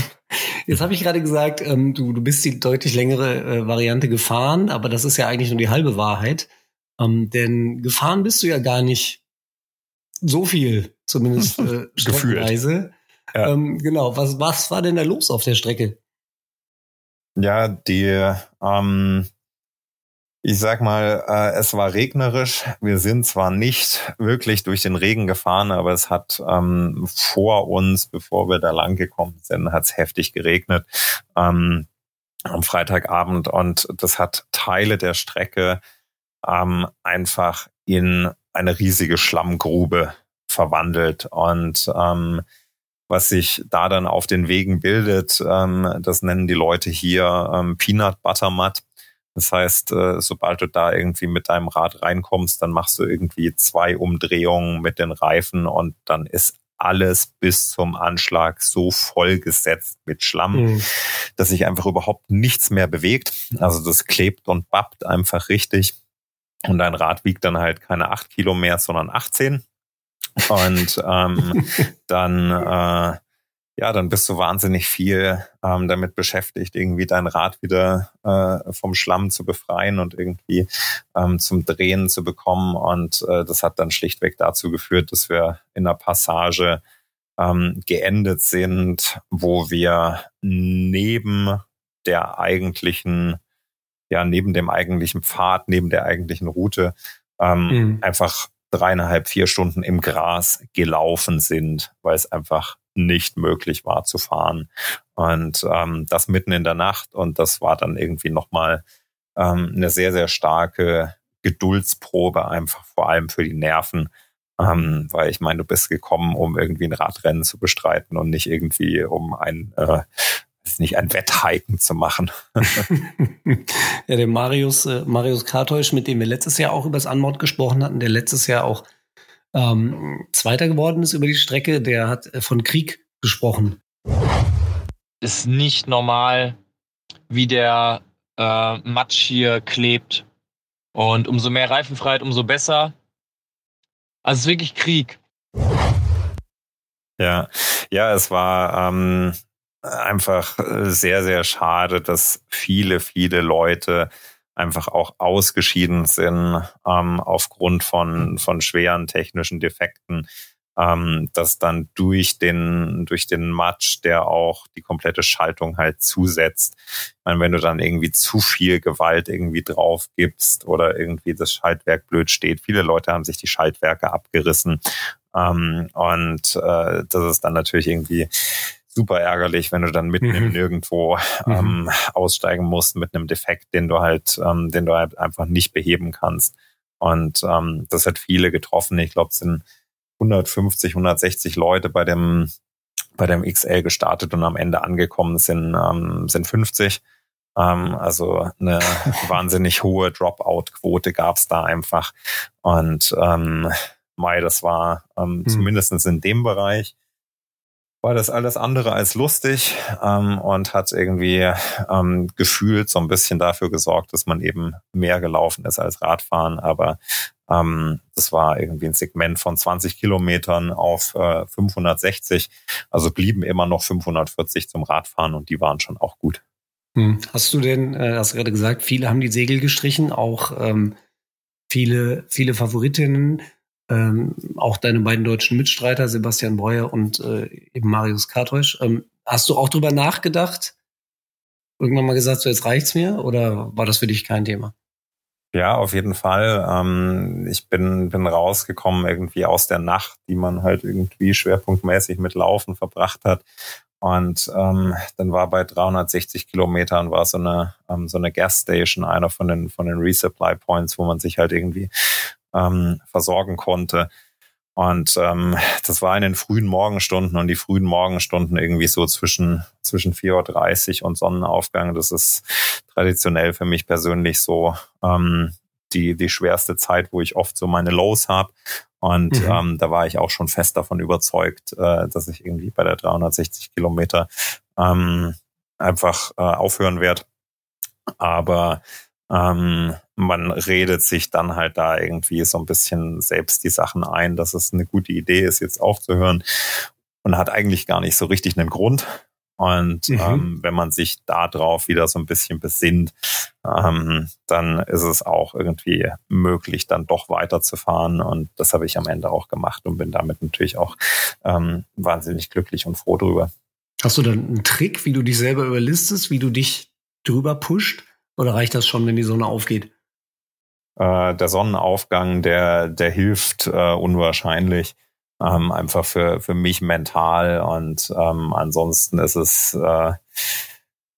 jetzt habe ich gerade gesagt, ähm, du, du bist die deutlich längere äh, Variante gefahren, aber das ist ja eigentlich nur die halbe Wahrheit. Ähm, denn gefahren bist du ja gar nicht so viel, zumindest äh, Streckenweise. Ja. Genau, was, was war denn da los auf der Strecke? Ja, die, ähm, ich sag mal, äh, es war regnerisch. Wir sind zwar nicht wirklich durch den Regen gefahren, aber es hat ähm, vor uns, bevor wir da lang gekommen sind, hat es heftig geregnet ähm, am Freitagabend und das hat Teile der Strecke ähm, einfach in eine riesige Schlammgrube verwandelt und ähm, was sich da dann auf den Wegen bildet. Ähm, das nennen die Leute hier ähm, Peanut Butter Mud. Das heißt, äh, sobald du da irgendwie mit deinem Rad reinkommst, dann machst du irgendwie zwei Umdrehungen mit den Reifen und dann ist alles bis zum Anschlag so vollgesetzt mit Schlamm, mhm. dass sich einfach überhaupt nichts mehr bewegt. Also das klebt und bappt einfach richtig. Und dein Rad wiegt dann halt keine acht Kilo mehr, sondern 18. Und ähm, dann, äh, ja, dann bist du wahnsinnig viel ähm, damit beschäftigt, irgendwie dein Rad wieder äh, vom Schlamm zu befreien und irgendwie ähm, zum Drehen zu bekommen. Und äh, das hat dann schlichtweg dazu geführt, dass wir in der Passage ähm, geendet sind, wo wir neben der eigentlichen, ja, neben dem eigentlichen Pfad, neben der eigentlichen Route ähm, mhm. einfach dreieinhalb, vier Stunden im Gras gelaufen sind, weil es einfach nicht möglich war zu fahren. Und ähm, das mitten in der Nacht. Und das war dann irgendwie nochmal ähm, eine sehr, sehr starke Geduldsprobe, einfach vor allem für die Nerven. Ähm, weil ich meine, du bist gekommen, um irgendwie ein Radrennen zu bestreiten und nicht irgendwie um ein, äh, weiß nicht, ein Wetthiken zu machen. ja, der Marius, äh, Marius Kartäusch, mit dem wir letztes Jahr auch über das Anmod gesprochen hatten, der letztes Jahr auch ähm, Zweiter geworden ist über die Strecke, der hat äh, von Krieg gesprochen. Ist nicht normal, wie der äh, Matsch hier klebt. Und umso mehr Reifenfreiheit, umso besser. Also es ist wirklich Krieg. Ja, ja, es war ähm, einfach sehr, sehr schade, dass viele, viele Leute einfach auch ausgeschieden sind ähm, aufgrund von, von schweren technischen Defekten, ähm, dass dann durch den, durch den Match, der auch die komplette Schaltung halt zusetzt. Ich meine, wenn du dann irgendwie zu viel Gewalt irgendwie drauf gibst oder irgendwie das Schaltwerk blöd steht, viele Leute haben sich die Schaltwerke abgerissen. Ähm, und äh, das ist dann natürlich irgendwie super ärgerlich, wenn du dann mitten mhm. im Nirgendwo mhm. ähm, mhm. aussteigen musst mit einem Defekt, den du halt, ähm, den du halt einfach nicht beheben kannst. Und ähm, das hat viele getroffen. Ich glaube, es sind 150, 160 Leute bei dem bei dem XL gestartet und am Ende angekommen sind ähm, sind 50. Ähm, also eine wahnsinnig hohe Dropout-Quote gab es da einfach. Und ähm, Mai, das war ähm, mhm. zumindest in dem Bereich war das alles andere als lustig ähm, und hat irgendwie ähm, gefühlt so ein bisschen dafür gesorgt, dass man eben mehr gelaufen ist als Radfahren. Aber ähm, das war irgendwie ein Segment von 20 Kilometern auf äh, 560. Also blieben immer noch 540 zum Radfahren und die waren schon auch gut. Hm. Hast du denn, äh, hast gerade gesagt, viele haben die Segel gestrichen, auch ähm, viele, viele Favoritinnen ähm, auch deine beiden deutschen Mitstreiter, Sebastian Breuer und äh, eben Marius Kartäusch. Ähm, hast du auch drüber nachgedacht? Irgendwann mal gesagt, so jetzt reicht's mir? Oder war das für dich kein Thema? Ja, auf jeden Fall. Ähm, ich bin, bin rausgekommen irgendwie aus der Nacht, die man halt irgendwie schwerpunktmäßig mit Laufen verbracht hat. Und ähm, dann war bei 360 Kilometern war so eine ähm, so eine Gasstation einer von den von den Resupply Points, wo man sich halt irgendwie ähm, versorgen konnte. Und ähm, das war in den frühen Morgenstunden und die frühen Morgenstunden irgendwie so zwischen, zwischen 4.30 Uhr und Sonnenaufgang. Das ist traditionell für mich persönlich so ähm, die, die schwerste Zeit, wo ich oft so meine Lows habe. Und mhm. ähm, da war ich auch schon fest davon überzeugt, äh, dass ich irgendwie bei der 360 Kilometer ähm, einfach äh, aufhören werde. Aber ähm, man redet sich dann halt da irgendwie so ein bisschen selbst die Sachen ein, dass es eine gute Idee ist, jetzt aufzuhören und hat eigentlich gar nicht so richtig einen Grund. Und mhm. ähm, wenn man sich da drauf wieder so ein bisschen besinnt, ähm, dann ist es auch irgendwie möglich, dann doch weiterzufahren. Und das habe ich am Ende auch gemacht und bin damit natürlich auch ähm, wahnsinnig glücklich und froh drüber. Hast du dann einen Trick, wie du dich selber überlistest, wie du dich drüber pusht? Oder reicht das schon, wenn die Sonne aufgeht? Äh, der Sonnenaufgang, der, der hilft äh, unwahrscheinlich. Ähm, einfach für, für mich mental und ähm, ansonsten ist es äh,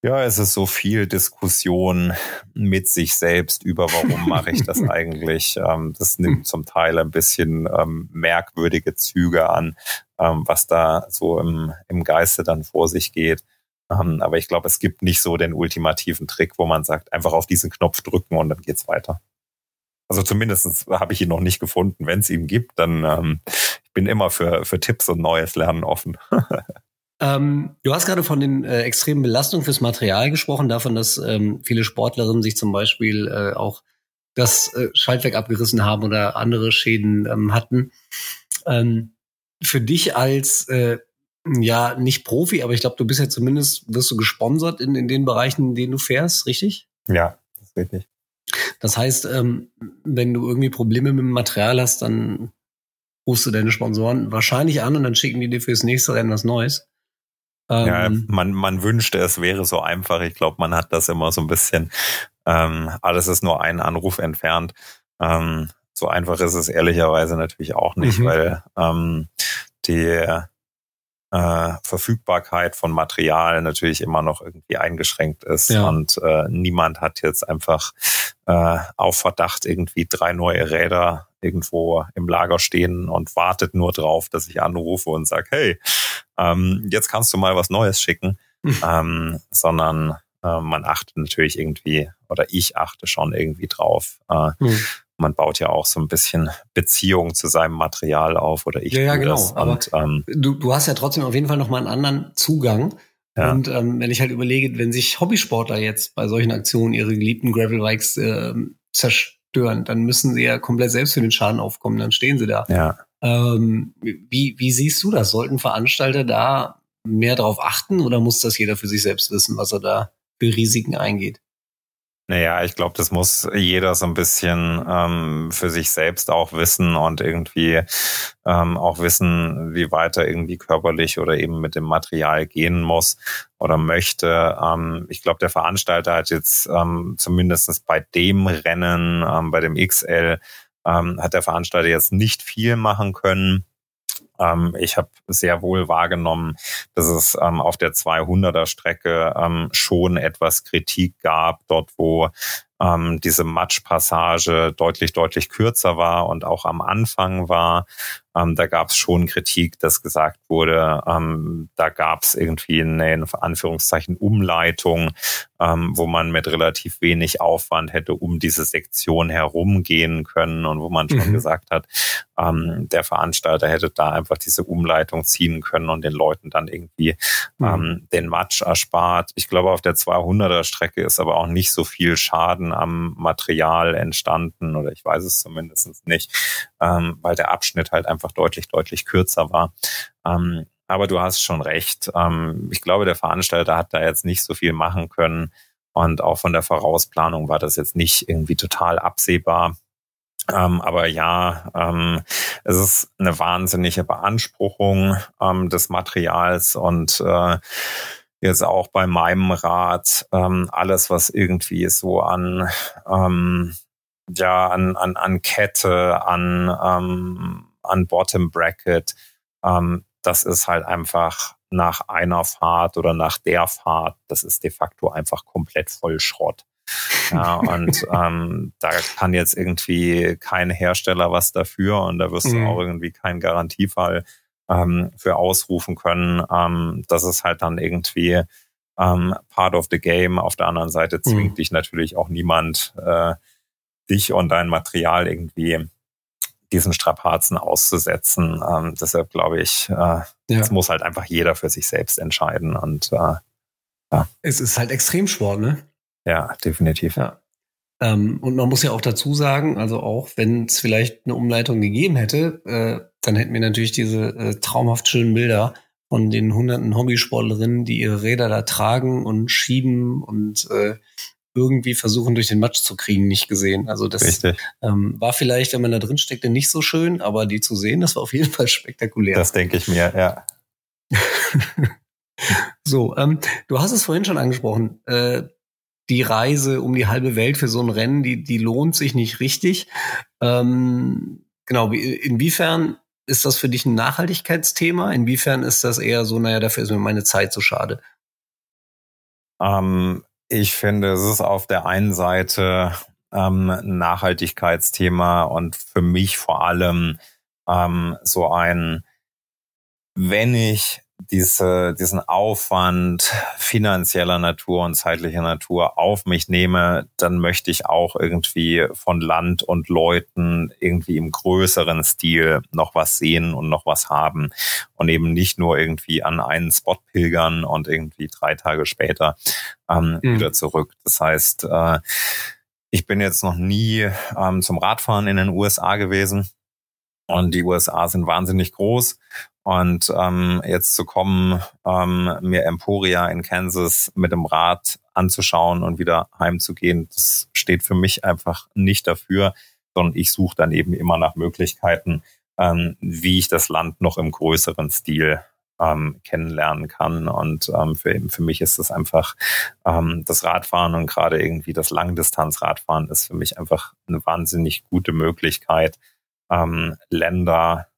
ja, es ist so viel Diskussion mit sich selbst über, warum mache ich das eigentlich. Ähm, das nimmt zum Teil ein bisschen ähm, merkwürdige Züge an, ähm, was da so im, im Geiste dann vor sich geht. Ähm, aber ich glaube, es gibt nicht so den ultimativen Trick, wo man sagt, einfach auf diesen Knopf drücken und dann geht's weiter. Also zumindest habe ich ihn noch nicht gefunden. Wenn es ihn gibt, dann ähm, ich bin immer für, für Tipps und neues Lernen offen. ähm, du hast gerade von den äh, extremen Belastungen fürs Material gesprochen, davon, dass ähm, viele Sportlerinnen sich zum Beispiel äh, auch das äh, Schaltwerk abgerissen haben oder andere Schäden ähm, hatten. Ähm, für dich als äh, ja nicht Profi, aber ich glaube, du bist ja zumindest wirst du gesponsert in, in den Bereichen, in denen du fährst, richtig? Ja, das ist richtig. Das heißt, ähm, wenn du irgendwie Probleme mit dem Material hast, dann rufst du deine Sponsoren wahrscheinlich an und dann schicken die dir fürs nächste Rennen was Neues. Ähm, ja, man, man wünschte, es wäre so einfach. Ich glaube, man hat das immer so ein bisschen, ähm, alles ist nur ein Anruf entfernt. Ähm, so einfach ist es ehrlicherweise natürlich auch nicht, mhm. weil ähm, die äh, Verfügbarkeit von Material natürlich immer noch irgendwie eingeschränkt ist ja. und äh, niemand hat jetzt einfach äh, auf Verdacht irgendwie drei neue Räder irgendwo im Lager stehen und wartet nur drauf, dass ich anrufe und sage, hey, ähm, jetzt kannst du mal was Neues schicken. ähm, sondern äh, man achtet natürlich irgendwie, oder ich achte schon irgendwie drauf. Äh, hm. Man baut ja auch so ein bisschen Beziehung zu seinem Material auf, oder ich ja, ja, genau. Das. Und, ähm, du, du hast ja trotzdem auf jeden Fall nochmal einen anderen Zugang. Ja. Und ähm, wenn ich halt überlege, wenn sich Hobbysportler jetzt bei solchen Aktionen ihre geliebten Gravelbikes äh, zerstören, dann müssen sie ja komplett selbst für den Schaden aufkommen, dann stehen sie da. Ja. Ähm, wie, wie siehst du das? Sollten Veranstalter da mehr darauf achten oder muss das jeder für sich selbst wissen, was er da für Risiken eingeht? Naja, ich glaube, das muss jeder so ein bisschen ähm, für sich selbst auch wissen und irgendwie ähm, auch wissen, wie weiter irgendwie körperlich oder eben mit dem Material gehen muss oder möchte. Ähm, ich glaube, der Veranstalter hat jetzt ähm, zumindest bei dem Rennen, ähm, bei dem XL, ähm, hat der Veranstalter jetzt nicht viel machen können. Ähm, ich habe sehr wohl wahrgenommen, dass es ähm, auf der 200er Strecke ähm, schon etwas Kritik gab, dort wo ähm, diese Matschpassage deutlich, deutlich kürzer war und auch am Anfang war. Ähm, da gab es schon Kritik, dass gesagt wurde, ähm, da gab es irgendwie eine in Anführungszeichen Umleitung, ähm, wo man mit relativ wenig Aufwand hätte um diese Sektion herumgehen können und wo man schon mhm. gesagt hat, ähm, der Veranstalter hätte da einfach diese Umleitung ziehen können und den Leuten dann irgendwie mhm. ähm, den Matsch erspart. Ich glaube, auf der 200er Strecke ist aber auch nicht so viel Schaden am Material entstanden oder ich weiß es zumindest nicht, ähm, weil der Abschnitt halt einfach deutlich, deutlich kürzer war. Ähm, aber du hast schon recht. Ähm, ich glaube, der Veranstalter hat da jetzt nicht so viel machen können. Und auch von der Vorausplanung war das jetzt nicht irgendwie total absehbar. Ähm, aber ja, ähm, es ist eine wahnsinnige Beanspruchung ähm, des Materials und äh, jetzt auch bei meinem Rad ähm, alles, was irgendwie so an ähm, ja an an an Kette, an ähm, an Bottom Bracket, ähm, das ist halt einfach nach einer Fahrt oder nach der Fahrt, das ist de facto einfach komplett voll Schrott. Ja, und ähm, da kann jetzt irgendwie kein Hersteller was dafür und da wirst mhm. du auch irgendwie keinen Garantiefall ähm, für ausrufen können. Ähm, das ist halt dann irgendwie ähm, part of the game. Auf der anderen Seite mhm. zwingt mhm. dich natürlich auch niemand, äh, dich und dein Material irgendwie diesen Strapazen auszusetzen. Ähm, deshalb glaube ich, äh, ja. das muss halt einfach jeder für sich selbst entscheiden. Und äh, ja. Es ist halt Extremsport, ne? Ja, definitiv. Ja. Ähm, und man muss ja auch dazu sagen, also auch wenn es vielleicht eine Umleitung gegeben hätte, äh, dann hätten wir natürlich diese äh, traumhaft schönen Bilder von den hunderten Hobbysportlerinnen, die ihre Räder da tragen und schieben und äh, irgendwie versuchen, durch den Matsch zu kriegen, nicht gesehen. Also das ähm, war vielleicht, wenn man da drin steckte, nicht so schön, aber die zu sehen, das war auf jeden Fall spektakulär. Das denke ich mir, ja. so, ähm, du hast es vorhin schon angesprochen. Äh, die Reise um die halbe Welt für so ein Rennen, die, die lohnt sich nicht richtig. Ähm, genau, inwiefern ist das für dich ein Nachhaltigkeitsthema? Inwiefern ist das eher so, naja, dafür ist mir meine Zeit zu schade? Ähm, ich finde, es ist auf der einen Seite ähm, ein Nachhaltigkeitsthema und für mich vor allem ähm, so ein, wenn ich diese, diesen Aufwand finanzieller Natur und zeitlicher Natur auf mich nehme, dann möchte ich auch irgendwie von Land und Leuten irgendwie im größeren Stil noch was sehen und noch was haben und eben nicht nur irgendwie an einen Spot pilgern und irgendwie drei Tage später ähm, mhm. wieder zurück. Das heißt, äh, ich bin jetzt noch nie ähm, zum Radfahren in den USA gewesen. Und die USA sind wahnsinnig groß. Und ähm, jetzt zu kommen, ähm, mir Emporia in Kansas mit dem Rad anzuschauen und wieder heimzugehen, das steht für mich einfach nicht dafür, sondern ich suche dann eben immer nach Möglichkeiten, ähm, wie ich das Land noch im größeren Stil ähm, kennenlernen kann. Und ähm, für, für mich ist es einfach ähm, das Radfahren und gerade irgendwie das Langdistanzradfahren ist für mich einfach eine wahnsinnig gute Möglichkeit, ähm, Länder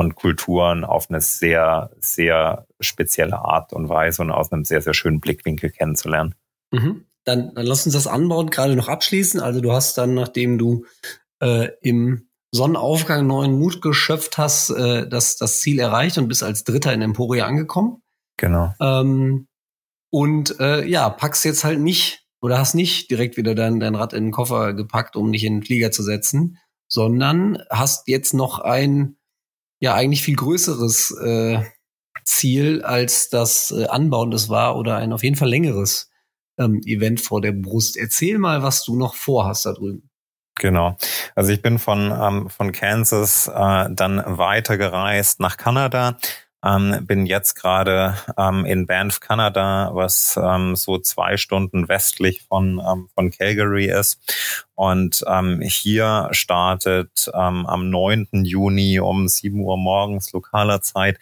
und Kulturen auf eine sehr, sehr spezielle Art und Weise und aus einem sehr, sehr schönen Blickwinkel kennenzulernen. Mhm. Dann, dann lass uns das Anbauen gerade noch abschließen. Also du hast dann, nachdem du äh, im Sonnenaufgang neuen Mut geschöpft hast, äh, das, das Ziel erreicht und bist als Dritter in Emporia angekommen. Genau. Ähm, und äh, ja, packst jetzt halt nicht oder hast nicht direkt wieder dein, dein Rad in den Koffer gepackt, um dich in den Flieger zu setzen, sondern hast jetzt noch ein ja eigentlich viel größeres äh, Ziel als das äh, Anbauen das war oder ein auf jeden Fall längeres ähm, Event vor der Brust. Erzähl mal, was du noch vorhast da drüben. Genau. Also ich bin von, ähm, von Kansas äh, dann weitergereist nach Kanada ähm, bin jetzt gerade ähm, in Banff, Kanada, was ähm, so zwei Stunden westlich von, ähm, von Calgary ist. Und ähm, hier startet ähm, am 9. Juni um 7 Uhr morgens lokaler Zeit,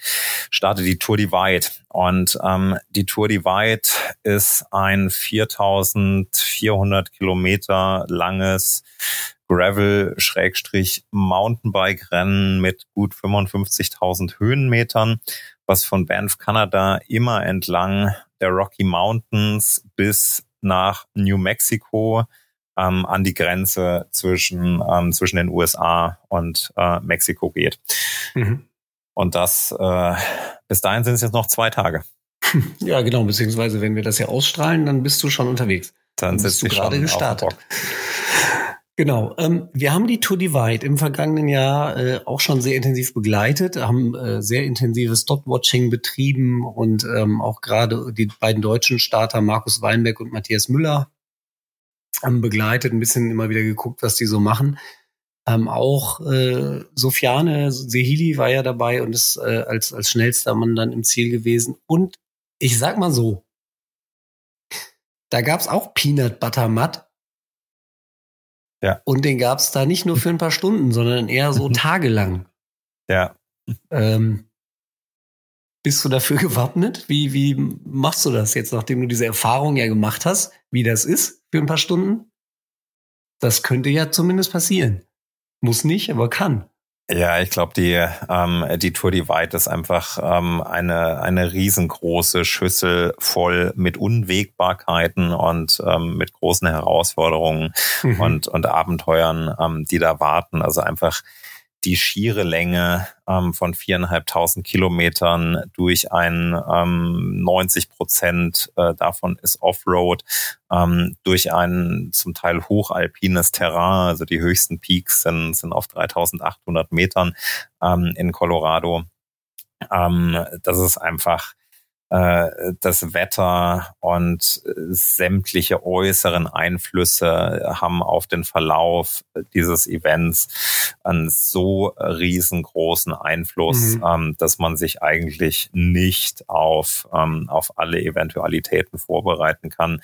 startet die Tour Divide. Und die Tour Divide ist ein 4400 Kilometer langes Gravel-Mountainbike-Rennen mit gut 55.000 Höhenmetern, was von Banff, Kanada immer entlang der Rocky Mountains bis nach New Mexico ähm, an die Grenze zwischen, ähm, zwischen den USA und äh, Mexiko geht. Mhm. Und das, äh, bis dahin sind es jetzt noch zwei Tage. Ja, genau, beziehungsweise wenn wir das ja ausstrahlen, dann bist du schon unterwegs. Dann, dann bist du gerade gestartet. Genau. Ähm, wir haben die Tour Divide im vergangenen Jahr äh, auch schon sehr intensiv begleitet, haben äh, sehr intensives Stopwatching betrieben und ähm, auch gerade die beiden deutschen Starter Markus Weinberg und Matthias Müller haben begleitet, ein bisschen immer wieder geguckt, was die so machen. Ähm, auch äh, Sofiane Sehili war ja dabei und ist äh, als, als schnellster Mann dann im Ziel gewesen. Und ich sag mal so, da gab's auch Peanut Butter Matt ja. Und den gab es da nicht nur für ein paar Stunden, sondern eher so tagelang. Ja. Ähm, bist du dafür gewappnet? Wie, wie machst du das jetzt, nachdem du diese Erfahrung ja gemacht hast, wie das ist für ein paar Stunden? Das könnte ja zumindest passieren. Muss nicht, aber kann. Ja, ich glaube, die, ähm, die Tour Divide ist einfach ähm, eine, eine riesengroße Schüssel voll mit Unwägbarkeiten und ähm, mit großen Herausforderungen mhm. und, und Abenteuern, ähm, die da warten. Also einfach die schiere Länge ähm, von viereinhalbtausend Kilometern durch ein ähm, 90 Prozent äh, davon ist Offroad, ähm, durch ein zum Teil hochalpines Terrain, also die höchsten Peaks sind, sind auf 3800 Metern ähm, in Colorado. Ähm, das ist einfach das Wetter und äh, sämtliche äußeren Einflüsse haben auf den Verlauf dieses Events einen so riesengroßen Einfluss, mhm. ähm, dass man sich eigentlich nicht auf, ähm, auf alle Eventualitäten vorbereiten kann.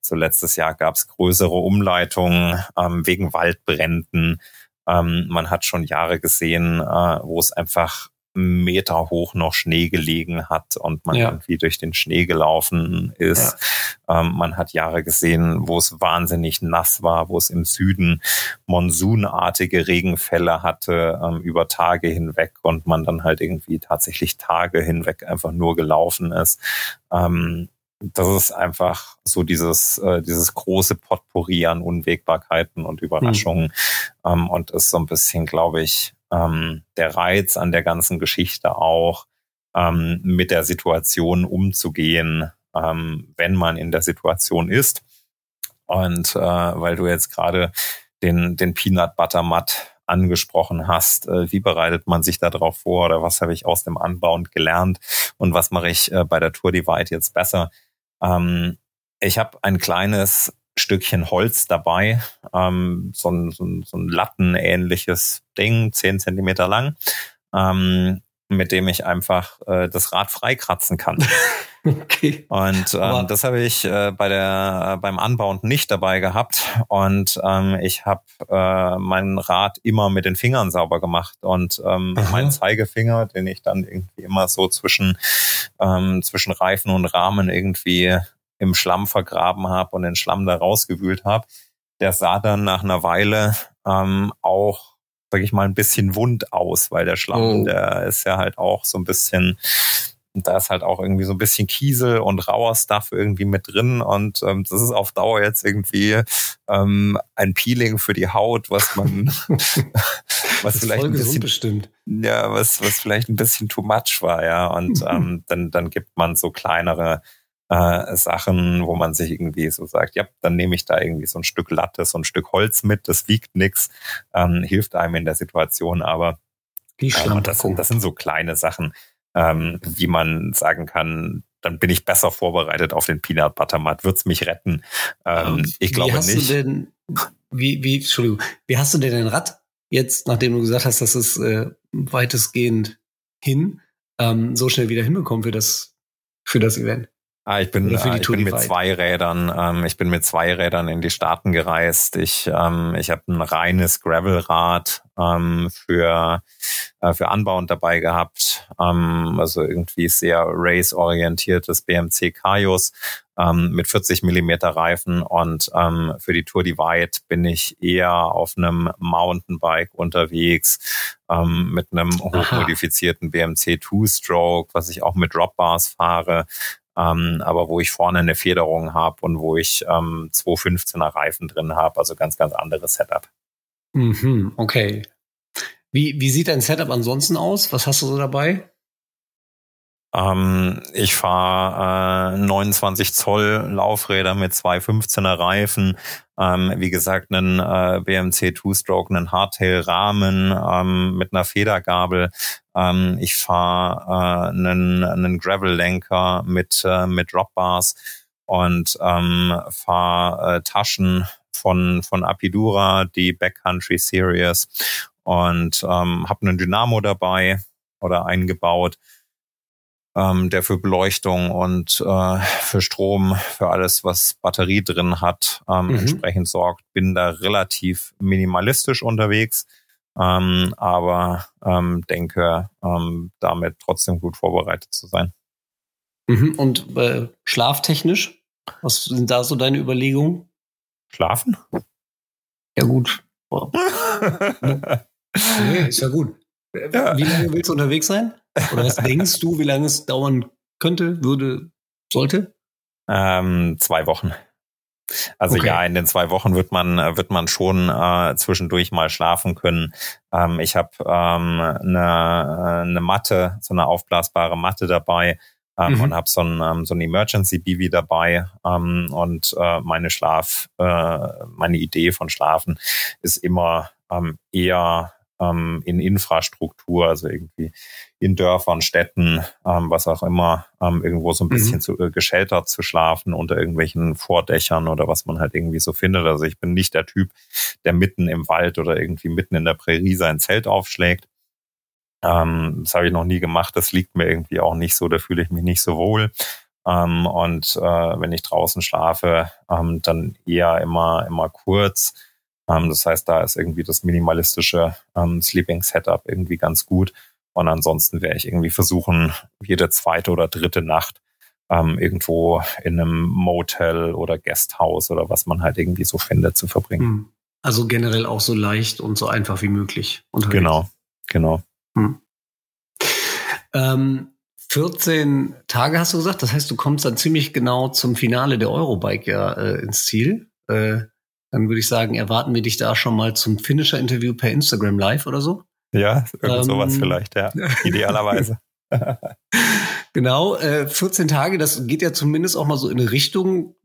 So letztes Jahr gab es größere Umleitungen ähm, wegen Waldbränden. Man hat schon Jahre gesehen, äh, wo es einfach Meter hoch noch Schnee gelegen hat und man ja. irgendwie durch den Schnee gelaufen ist. Ja. Ähm, man hat Jahre gesehen, wo es wahnsinnig nass war, wo es im Süden monsunartige Regenfälle hatte ähm, über Tage hinweg und man dann halt irgendwie tatsächlich Tage hinweg einfach nur gelaufen ist. Ähm, das ist einfach so dieses, äh, dieses große Potpourri an Unwägbarkeiten und Überraschungen hm. und ist so ein bisschen, glaube ich, ähm, der Reiz an der ganzen Geschichte auch, ähm, mit der Situation umzugehen, ähm, wenn man in der Situation ist. Und äh, weil du jetzt gerade den, den Peanut Butter Matt angesprochen hast, äh, wie bereitet man sich darauf vor oder was habe ich aus dem Anbauen gelernt und was mache ich äh, bei der Tour Divide jetzt besser? Ähm, ich habe ein kleines Stückchen Holz dabei, ähm, so, ein, so, ein, so ein lattenähnliches Ding, zehn Zentimeter lang, ähm, mit dem ich einfach äh, das Rad freikratzen kann. Okay. Und ähm, das habe ich äh, bei der äh, beim Anbauen nicht dabei gehabt. Und ähm, ich habe äh, mein Rad immer mit den Fingern sauber gemacht. Und ähm, mein Zeigefinger, den ich dann irgendwie immer so zwischen, ähm, zwischen Reifen und Rahmen irgendwie im Schlamm vergraben habe und den Schlamm da rausgewühlt habe, der sah dann nach einer Weile ähm, auch, sag ich mal, ein bisschen wund aus, weil der Schlamm, oh. der ist ja halt auch so ein bisschen, da ist halt auch irgendwie so ein bisschen Kiesel und rauer Stuff irgendwie mit drin und ähm, das ist auf Dauer jetzt irgendwie ähm, ein Peeling für die Haut, was man was vielleicht ein bisschen bestimmt. ja was was vielleicht ein bisschen too much war ja und ähm, dann dann gibt man so kleinere äh, Sachen, wo man sich irgendwie so sagt, ja, dann nehme ich da irgendwie so ein Stück Latte, so ein Stück Holz mit, das wiegt nix, ähm, hilft einem in der Situation, aber Die ähm, das, sind, das sind so kleine Sachen, ähm, wie man sagen kann, dann bin ich besser vorbereitet auf den Peanut Butter Matt, wird's mich retten. Ähm, ich wie glaube hast nicht. Du denn, wie, wie, Entschuldigung, wie hast du denn dein Rad jetzt, nachdem du gesagt hast, dass es äh, weitestgehend hin, ähm, so schnell wieder hinbekommen für das, für das Event? Ah, ich bin, Oder für die äh, ich bin mit zwei Rädern, ähm, ich bin mit zwei Rädern in die Staaten gereist. Ich, ähm, ich habe ein reines Gravelrad ähm, für äh, für Anbauend dabei gehabt, ähm, also irgendwie sehr race-orientiertes BMC Kaios ähm, mit 40 Millimeter Reifen. Und ähm, für die Tour Divide bin ich eher auf einem Mountainbike unterwegs ähm, mit einem hochmodifizierten BMC Two-Stroke, was ich auch mit Dropbars fahre ähm, aber wo ich vorne eine Federung habe und wo ich ähm, 215er Reifen drin habe, also ganz, ganz anderes Setup. Mhm, okay. Wie, wie sieht dein Setup ansonsten aus? Was hast du so dabei? Ähm, ich fahre äh, 29 Zoll Laufräder mit zwei 15er Reifen. Ähm, wie gesagt, einen äh, BMC Two-Stroke, einen Hardtail-Rahmen ähm, mit einer Federgabel. Ähm, ich fahre äh, einen, einen Gravel-Lenker mit, äh, mit Dropbars und ähm, fahre äh, Taschen von, von Apidura, die Backcountry Series und ähm, habe einen Dynamo dabei oder eingebaut ähm, der für Beleuchtung und äh, für Strom, für alles, was Batterie drin hat, ähm, Mhm. entsprechend sorgt. Bin da relativ minimalistisch unterwegs, ähm, aber ähm, denke, ähm, damit trotzdem gut vorbereitet zu sein. Mhm. Und äh, schlaftechnisch? Was sind da so deine Überlegungen? Schlafen? Ja, gut. Nee, ist ja gut. Ja. Wie lange willst du unterwegs sein? Oder was denkst du, wie lange es dauern könnte, würde, sollte? Ähm, zwei Wochen. Also Okay. ja, in den zwei Wochen wird man äh, wird man schon äh, zwischendurch mal schlafen können. Ähm, ich habe ähm, eine, eine Matte, so eine aufblasbare Matte dabei ähm, Mhm. und habe so ein ähm, so ein Emergency Bivi dabei ähm, und äh, meine Schlaf äh, meine Idee von Schlafen ist immer ähm, eher ähm, in Infrastruktur, also irgendwie in Dörfern, Städten, ähm, was auch immer, ähm, irgendwo so ein Mhm. bisschen zu, äh, gesheltert zu schlafen unter irgendwelchen Vordächern oder was man halt irgendwie so findet. Also ich bin nicht der Typ, der mitten im Wald oder irgendwie mitten in der Prärie sein Zelt aufschlägt. Ähm, das habe ich noch nie gemacht. Das liegt mir irgendwie auch nicht so. Da fühle ich mich nicht so wohl. Ähm, und äh, wenn ich draußen schlafe, ähm, dann eher immer immer kurz. Ähm, das heißt, da ist irgendwie das minimalistische ähm, Sleeping Setup irgendwie ganz gut. Und ansonsten werde ich irgendwie versuchen, jede zweite oder dritte Nacht ähm, irgendwo in einem Motel oder Guesthouse oder was man halt irgendwie so findet zu verbringen. Hm. Also generell auch so leicht und so einfach wie möglich. unterwegs. Genau, genau. Ähm, 14 Tage hast du gesagt, das heißt, du kommst dann ziemlich genau zum Finale der Eurobike ja äh, ins Ziel. Äh, dann würde ich sagen, erwarten wir dich da schon mal zum Finisher-Interview per Instagram Live oder so. Ja, irgend Ähm, sowas vielleicht, ja. Idealerweise. Genau, äh, 14 Tage, das geht ja zumindest auch mal so in eine Richtung.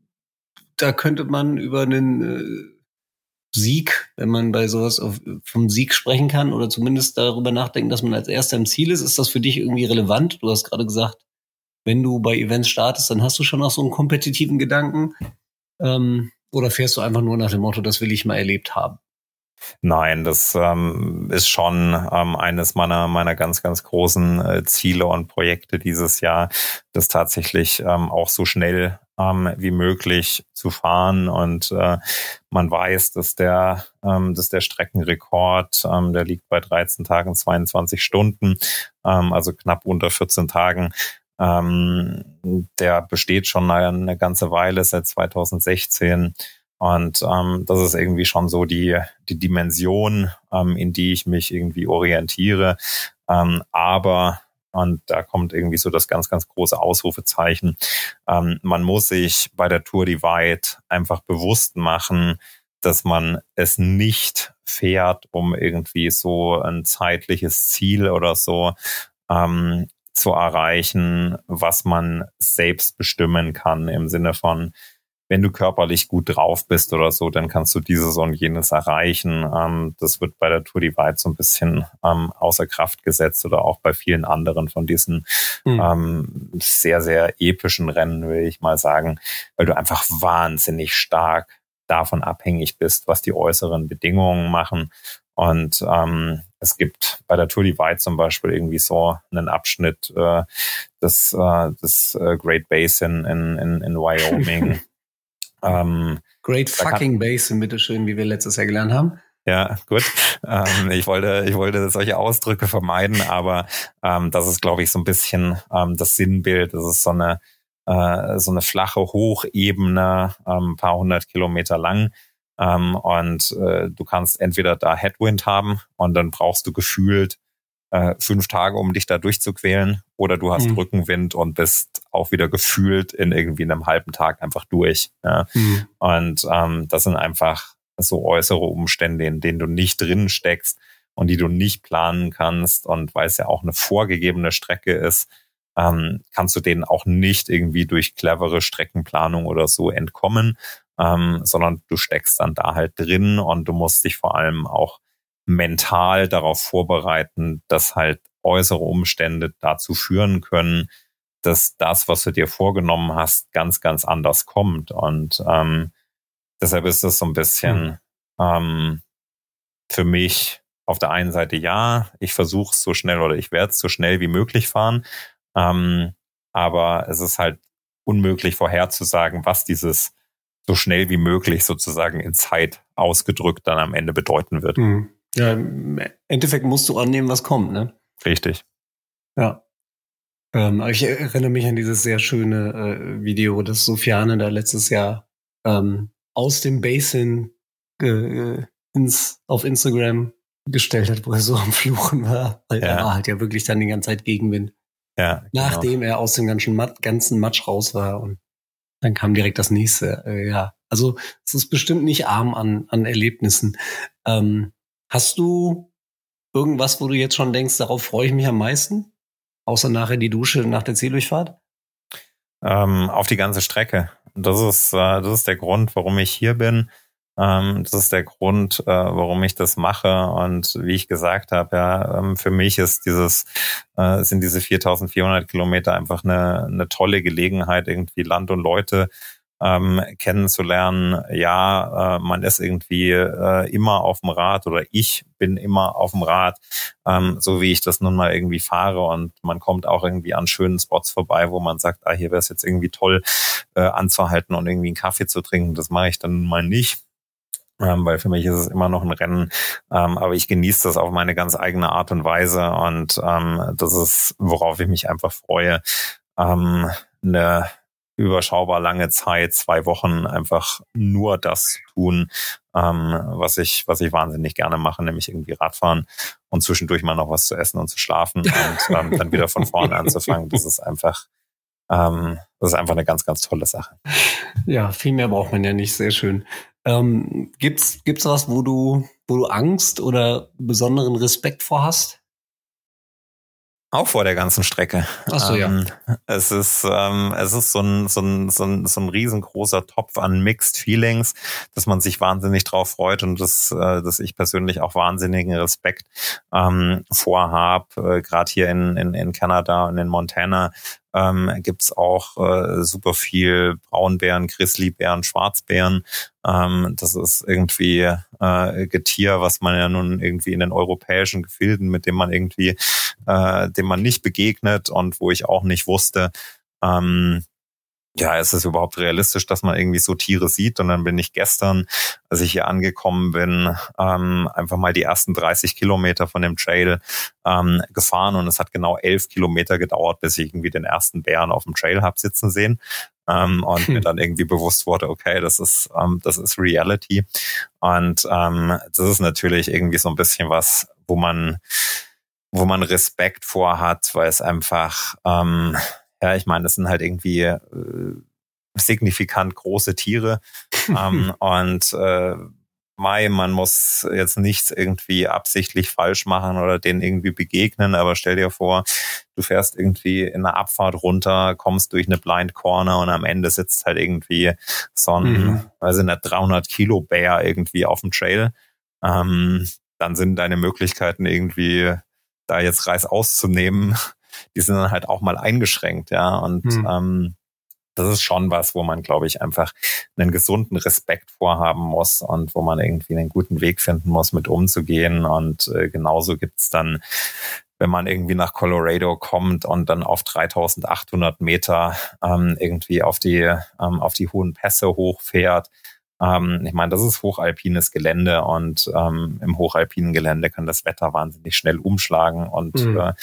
Da könnte man über einen äh, Sieg, wenn man bei sowas auf, vom Sieg sprechen kann oder zumindest darüber nachdenken, dass man als Erster im Ziel ist. Ist das für dich irgendwie relevant? Du hast gerade gesagt, wenn du bei Events startest, dann hast du schon auch so einen kompetitiven Gedanken. Ähm, oder fährst du einfach nur nach dem Motto, das will ich mal erlebt haben? Nein, das ähm, ist schon ähm, eines meiner meiner ganz ganz großen äh, Ziele und Projekte dieses Jahr, das tatsächlich ähm, auch so schnell ähm, wie möglich zu fahren und äh, man weiß, dass der ähm, dass der Streckenrekord, ähm, der liegt bei 13 Tagen 22 Stunden, ähm, also knapp unter 14 Tagen. Ähm, der besteht schon eine, ganze Weile seit 2016. Und ähm, das ist irgendwie schon so die, die Dimension, ähm, in die ich mich irgendwie orientiere. Ähm, aber, und da kommt irgendwie so das ganz, ganz große Ausrufezeichen, ähm, man muss sich bei der Tour Divide einfach bewusst machen, dass man es nicht fährt, um irgendwie so ein zeitliches Ziel oder so ähm, zu erreichen, was man selbst bestimmen kann im Sinne von, wenn du körperlich gut drauf bist oder so, dann kannst du dieses und jenes erreichen. Ähm, das wird bei der Tour Divide so ein bisschen ähm, außer Kraft gesetzt oder auch bei vielen anderen von diesen mhm. ähm, sehr, sehr epischen Rennen, will ich mal sagen, weil du einfach wahnsinnig stark davon abhängig bist, was die äußeren Bedingungen machen. Und ähm, es gibt bei der Tour Divide zum Beispiel irgendwie so einen Abschnitt äh, des, äh, des äh, Great Basin in, in, in Wyoming. ähm, Great fucking Basin, bitteschön, wie wir letztes Jahr gelernt haben. Ja, gut. Ähm, ich wollte, ich wollte solche Ausdrücke vermeiden, aber ähm, das ist, glaube ich, so ein bisschen ähm, das Sinnbild. Das ist so eine äh, so eine flache Hochebene, ähm, paar hundert Kilometer lang ähm, und äh, du kannst entweder da Headwind haben und dann brauchst du gefühlt äh, fünf Tage, um dich da durchzuquälen, oder du hast mhm. Rückenwind und bist auch wieder gefühlt in irgendwie einem halben Tag einfach durch. Ja? Mhm. Und ähm, das sind einfach so äußere Umstände, in denen du nicht drin steckst und die du nicht planen kannst. Und weil es ja auch eine vorgegebene Strecke ist, ähm, kannst du denen auch nicht irgendwie durch clevere Streckenplanung oder so entkommen ähm, sondern du steckst dann da halt drin und du musst dich vor allem auch mental darauf vorbereiten, dass halt äußere Umstände dazu führen können, dass das, was du dir vorgenommen hast, ganz, ganz anders kommt. Und ähm, deshalb ist es so ein bisschen hm. ähm, für mich auf der einen Seite ja, ich versuche es so schnell oder ich werde es so schnell wie möglich fahren. Ähm, aber es ist halt unmöglich vorherzusagen, was dieses so schnell wie möglich sozusagen in Zeit ausgedrückt dann am Ende bedeuten wird. Mhm. Ja, im Endeffekt musst du annehmen, was kommt, ne? Richtig. Ja. Ähm, ich erinnere mich an dieses sehr schöne äh, Video, das Sofiane da letztes Jahr ähm, aus dem Basin äh, ins, auf Instagram gestellt hat, wo er so am Fluchen war. Weil ja. er war halt ja wirklich dann die ganze Zeit Gegenwind. Ja, genau. Nachdem er aus dem ganzen, Mat ganzen Matsch raus war und dann kam direkt das nächste. Äh, ja, also es ist bestimmt nicht arm an, an Erlebnissen. Ähm, hast du irgendwas, wo du jetzt schon denkst, darauf freue ich mich am meisten? Außer nachher die Dusche nach der Zieldurchfahrt? Ähm, auf die ganze Strecke. Das ist, äh, das ist der Grund, warum ich hier bin. Ähm, das ist der Grund, äh, warum ich das mache. Und wie ich gesagt habe, ja, ähm, für mich ist dieses, äh, sind diese 4400 Kilometer einfach eine, eine tolle Gelegenheit, irgendwie Land und Leute ähm, kennenzulernen. Ja, äh, man ist irgendwie äh, immer auf dem Rad oder ich bin immer auf dem Rad, ähm, so wie ich das nun mal irgendwie fahre und man kommt auch irgendwie an schönen Spots vorbei, wo man sagt, ah, hier wäre es jetzt irgendwie toll äh, anzuhalten und irgendwie einen Kaffee zu trinken. Das mache ich dann mal nicht ähm, weil für mich ist es immer noch ein Rennen, ähm, aber ich genieße das auf meine ganz eigene Art und Weise und ähm, das ist, worauf ich mich einfach freue, ähm, eine überschaubar lange Zeit, zwei Wochen einfach nur das tun, ähm, was ich, was ich wahnsinnig gerne mache, nämlich irgendwie Radfahren und zwischendurch mal noch was zu essen und zu schlafen und ähm, dann wieder von vorne anzufangen. Das ist einfach, ähm, das ist einfach eine ganz, ganz tolle Sache. Ja, viel mehr braucht man ja nicht. Sehr schön. Ähm, gibt's, gibt's was, wo du, wo du Angst oder besonderen Respekt vor hast? Auch vor der ganzen Strecke. Ach so, ähm, ja. Es ist, ähm, es ist so ein, so, ein, so, ein, so ein riesengroßer Topf an Mixed Feelings, dass man sich wahnsinnig drauf freut und dass, äh, dass ich persönlich auch wahnsinnigen Respekt ähm, vorhab, äh, gerade hier in, in, in Kanada und in Montana, ähm, gibt auch äh, super viel Braunbären, Grizzlybären, Schwarzbären. Ähm, das ist irgendwie äh, Getier, was man ja nun irgendwie in den europäischen Gefilden, mit dem man irgendwie, äh, dem man nicht begegnet und wo ich auch nicht wusste, ähm, ja, ist es überhaupt realistisch, dass man irgendwie so Tiere sieht? Und dann bin ich gestern, als ich hier angekommen bin, ähm, einfach mal die ersten 30 Kilometer von dem Trail ähm, gefahren und es hat genau elf Kilometer gedauert, bis ich irgendwie den ersten Bären auf dem Trail hab sitzen sehen. Ähm, und hm. mir dann irgendwie bewusst wurde, okay, das ist, ähm, das ist Reality. Und ähm, das ist natürlich irgendwie so ein bisschen was, wo man, wo man Respekt vor hat, weil es einfach ähm, ja, ich meine, das sind halt irgendwie äh, signifikant große Tiere. ähm, und äh, Mai, man muss jetzt nichts irgendwie absichtlich falsch machen oder denen irgendwie begegnen, aber stell dir vor, du fährst irgendwie in einer Abfahrt runter, kommst durch eine Blind Corner und am Ende sitzt halt irgendwie so ein, mhm. weiß ich nicht, 300 Kilo Bär irgendwie auf dem Trail. Ähm, dann sind deine Möglichkeiten irgendwie da jetzt Reis auszunehmen, die sind dann halt auch mal eingeschränkt, ja. Und mhm. ähm, das ist schon was, wo man, glaube ich, einfach einen gesunden Respekt vorhaben muss und wo man irgendwie einen guten Weg finden muss, mit umzugehen. Und äh, genauso gibt's dann, wenn man irgendwie nach Colorado kommt und dann auf 3800 Meter ähm, irgendwie auf die, ähm, auf die hohen Pässe hochfährt, ähm, ich meine, das ist hochalpines Gelände und ähm, im hochalpinen Gelände kann das Wetter wahnsinnig schnell umschlagen und mhm. äh,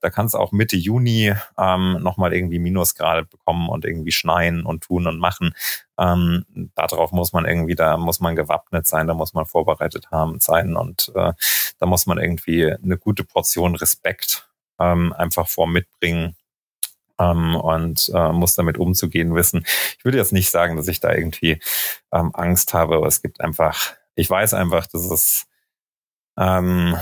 da kann es auch Mitte Juni ähm, nochmal irgendwie Minusgrade bekommen und irgendwie schneien und tun und machen. Ähm, darauf muss man irgendwie, da muss man gewappnet sein, da muss man vorbereitet haben sein und äh, da muss man irgendwie eine gute Portion Respekt ähm, einfach vor mitbringen ähm, und äh, muss damit umzugehen wissen. Ich würde jetzt nicht sagen, dass ich da irgendwie ähm, Angst habe, aber es gibt einfach, ich weiß einfach, dass es, ähm,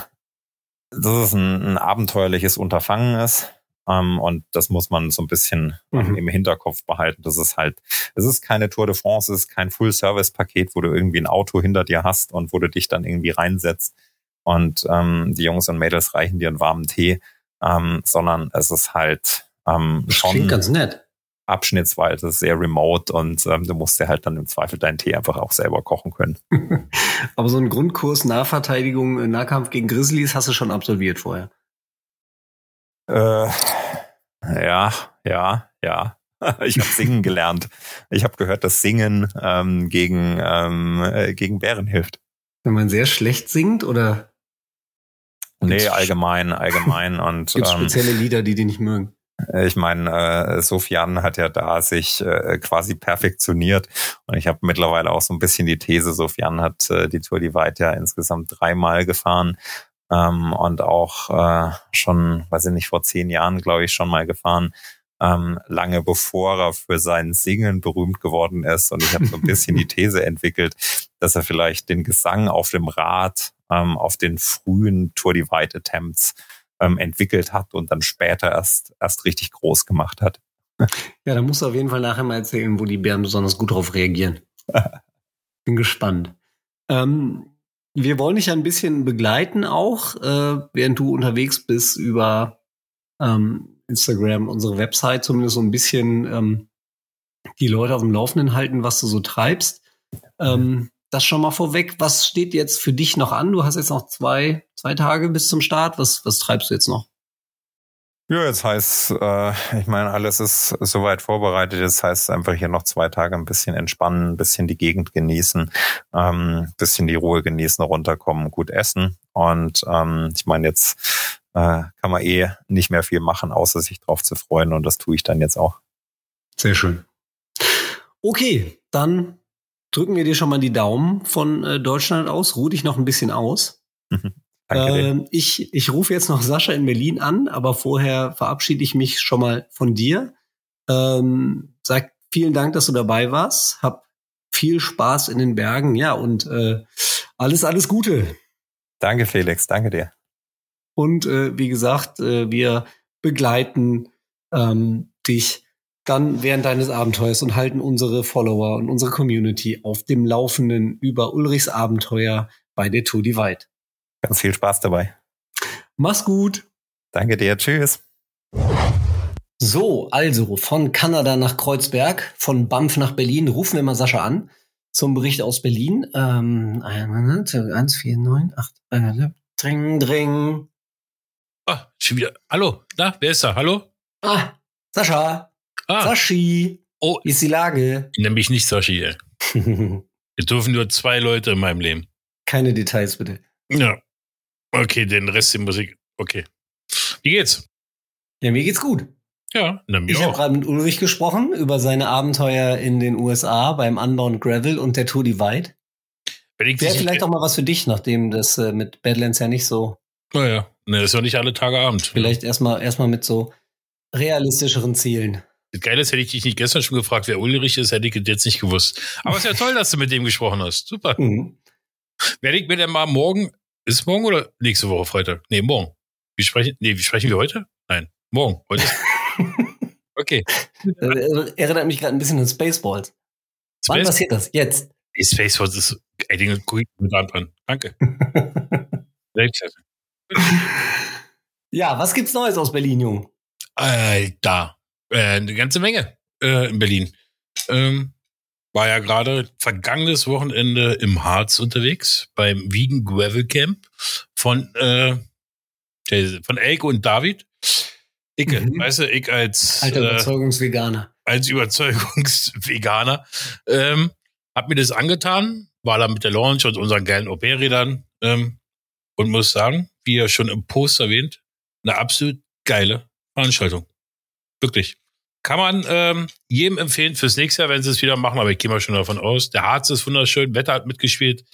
dass es ein, ein abenteuerliches Unterfangen ist. Um, ähm, und das muss man so ein bisschen um, mhm. im Hinterkopf behalten. Das ist halt, es ist keine Tour de France, es ist kein Full-Service-Paket, wo du irgendwie ein Auto hinter dir hast und wo du dich dann irgendwie reinsetzt und ähm, die Jungs und Mädels reichen dir einen warmen Tee, ähm, sondern es ist halt ähm, das schon klingt ganz nett. Abschnittsweise sehr remote und ähm, du musst dir halt dann im Zweifel deinen Tee einfach auch selber kochen können. Aber so einen Grundkurs Nahverteidigung, äh, Nahkampf gegen Grizzlies hast du schon absolviert vorher. Äh, ja, ja, ja. Ich habe singen gelernt. Ich habe gehört, dass Singen ähm, gegen, ähm, äh, gegen Bären hilft. Wenn man sehr schlecht singt oder? Nee, allgemein, allgemein. Und Gibt ähm, spezielle Lieder, die die nicht mögen? Äh, ich meine, äh, Sofian hat ja da sich äh, quasi perfektioniert und ich habe mittlerweile auch so ein bisschen die These, Sofian hat äh, die Tour die Weit ja insgesamt dreimal gefahren ähm, und auch äh, schon, weiß ich nicht, vor zehn Jahren, glaube ich, schon mal gefahren. Ähm, lange bevor er für sein Singen berühmt geworden ist. Und ich habe so ein bisschen die These entwickelt, dass er vielleicht den Gesang auf dem Rad, ähm, auf den frühen Tour Divide Attempts ähm, entwickelt hat und dann später erst, erst richtig groß gemacht hat. Ja, da musst du auf jeden Fall nachher mal erzählen, wo die Bären besonders gut drauf reagieren. Bin gespannt. Ähm, wir wollen dich ein bisschen begleiten auch, äh, während du unterwegs bist über ähm, Instagram, unsere Website, zumindest so ein bisschen ähm, die Leute auf dem Laufenden halten, was du so treibst. Ähm, das schon mal vorweg. Was steht jetzt für dich noch an? Du hast jetzt noch zwei, zwei Tage bis zum Start. Was, was treibst du jetzt noch? Ja, jetzt heißt, äh, ich meine, alles ist soweit vorbereitet. Jetzt heißt einfach hier noch zwei Tage ein bisschen entspannen, ein bisschen die Gegend genießen, ähm, bisschen die Ruhe genießen, runterkommen, gut essen. Und ähm, ich meine, jetzt äh, kann man eh nicht mehr viel machen, außer sich drauf zu freuen. Und das tue ich dann jetzt auch. Sehr schön. Okay, dann drücken wir dir schon mal die Daumen von äh, Deutschland aus. Ruh dich noch ein bisschen aus. äh, ich, ich rufe jetzt noch Sascha in Berlin an, aber vorher verabschiede ich mich schon mal von dir. Ähm, sag vielen Dank, dass du dabei warst. Hab viel Spaß in den Bergen. Ja, und äh, alles, alles Gute. Danke, Felix. Danke dir. Und äh, wie gesagt, äh, wir begleiten ähm, dich dann während deines Abenteuers und halten unsere Follower und unsere Community auf dem Laufenden über Ulrichs Abenteuer bei der Tour Divide. Ganz viel Spaß dabei. Mach's gut. Danke dir. Tschüss. So, also von Kanada nach Kreuzberg, von Banff nach Berlin, rufen wir mal Sascha an zum Bericht aus Berlin. Ähm, 1, 4, 9, 8, dring, dring. Ah, schon wieder. Hallo, na, wer ist da? Hallo? Ah, Sascha. Ah. Sashi. Oh. Wie ist die Lage? Nenn mich nicht Sashi, ey. Wir dürfen nur zwei Leute in meinem Leben. Keine Details, bitte. Ja. Okay, den Rest der Musik. Okay. Wie geht's? Ja, mir geht's gut. Ja, na, mir Ich habe gerade mit Ulrich gesprochen über seine Abenteuer in den USA beim Unbound Gravel und der Tour Divide. Wäre vielleicht auch mal was für dich, nachdem das äh, mit Badlands ja nicht so. Naja, ne, das ist ja nicht alle Tage Abend. Vielleicht erstmal erstmal mit so realistischeren Zielen. Das Geile ist, hätte ich dich nicht gestern schon gefragt, wer Ulrich ist, hätte ich jetzt nicht gewusst. Aber es ist ja toll, dass du mit dem gesprochen hast. Super. Mhm. Werde ich mir denn mal morgen, ist morgen oder nächste Woche Freitag? Nee, morgen. Wie sprechen, nee, wie sprechen wir heute? Nein, morgen. Heute okay. Äh, Erinnert mich gerade ein bisschen an Spaceballs. Wann Space, passiert das? Jetzt. Space Force ist, ey, den guck ich mit an. Danke. Ja, was gibt's Neues aus Berlin, Jung? Alter. Äh, eine ganze Menge äh, in Berlin. Ähm, war ja gerade vergangenes Wochenende im Harz unterwegs beim Vegan Gravel Camp von, äh, von Elke und David. Icke, Mhm. weißt du, ich als, Alter äh, Überzeugungsveganer. als Überzeugungsveganer ähm, hab mir das angetan, war da mit der Launch und unseren geilen OP-Rädern ähm, und muss sagen, wie ja schon im Post erwähnt, eine absolut geile Veranstaltung. Wirklich. Kann man ähm, jedem empfehlen fürs nächste Jahr, wenn sie es wieder machen, aber ich gehe mal schon davon aus. Der Harz ist wunderschön, Wetter hat mitgespielt.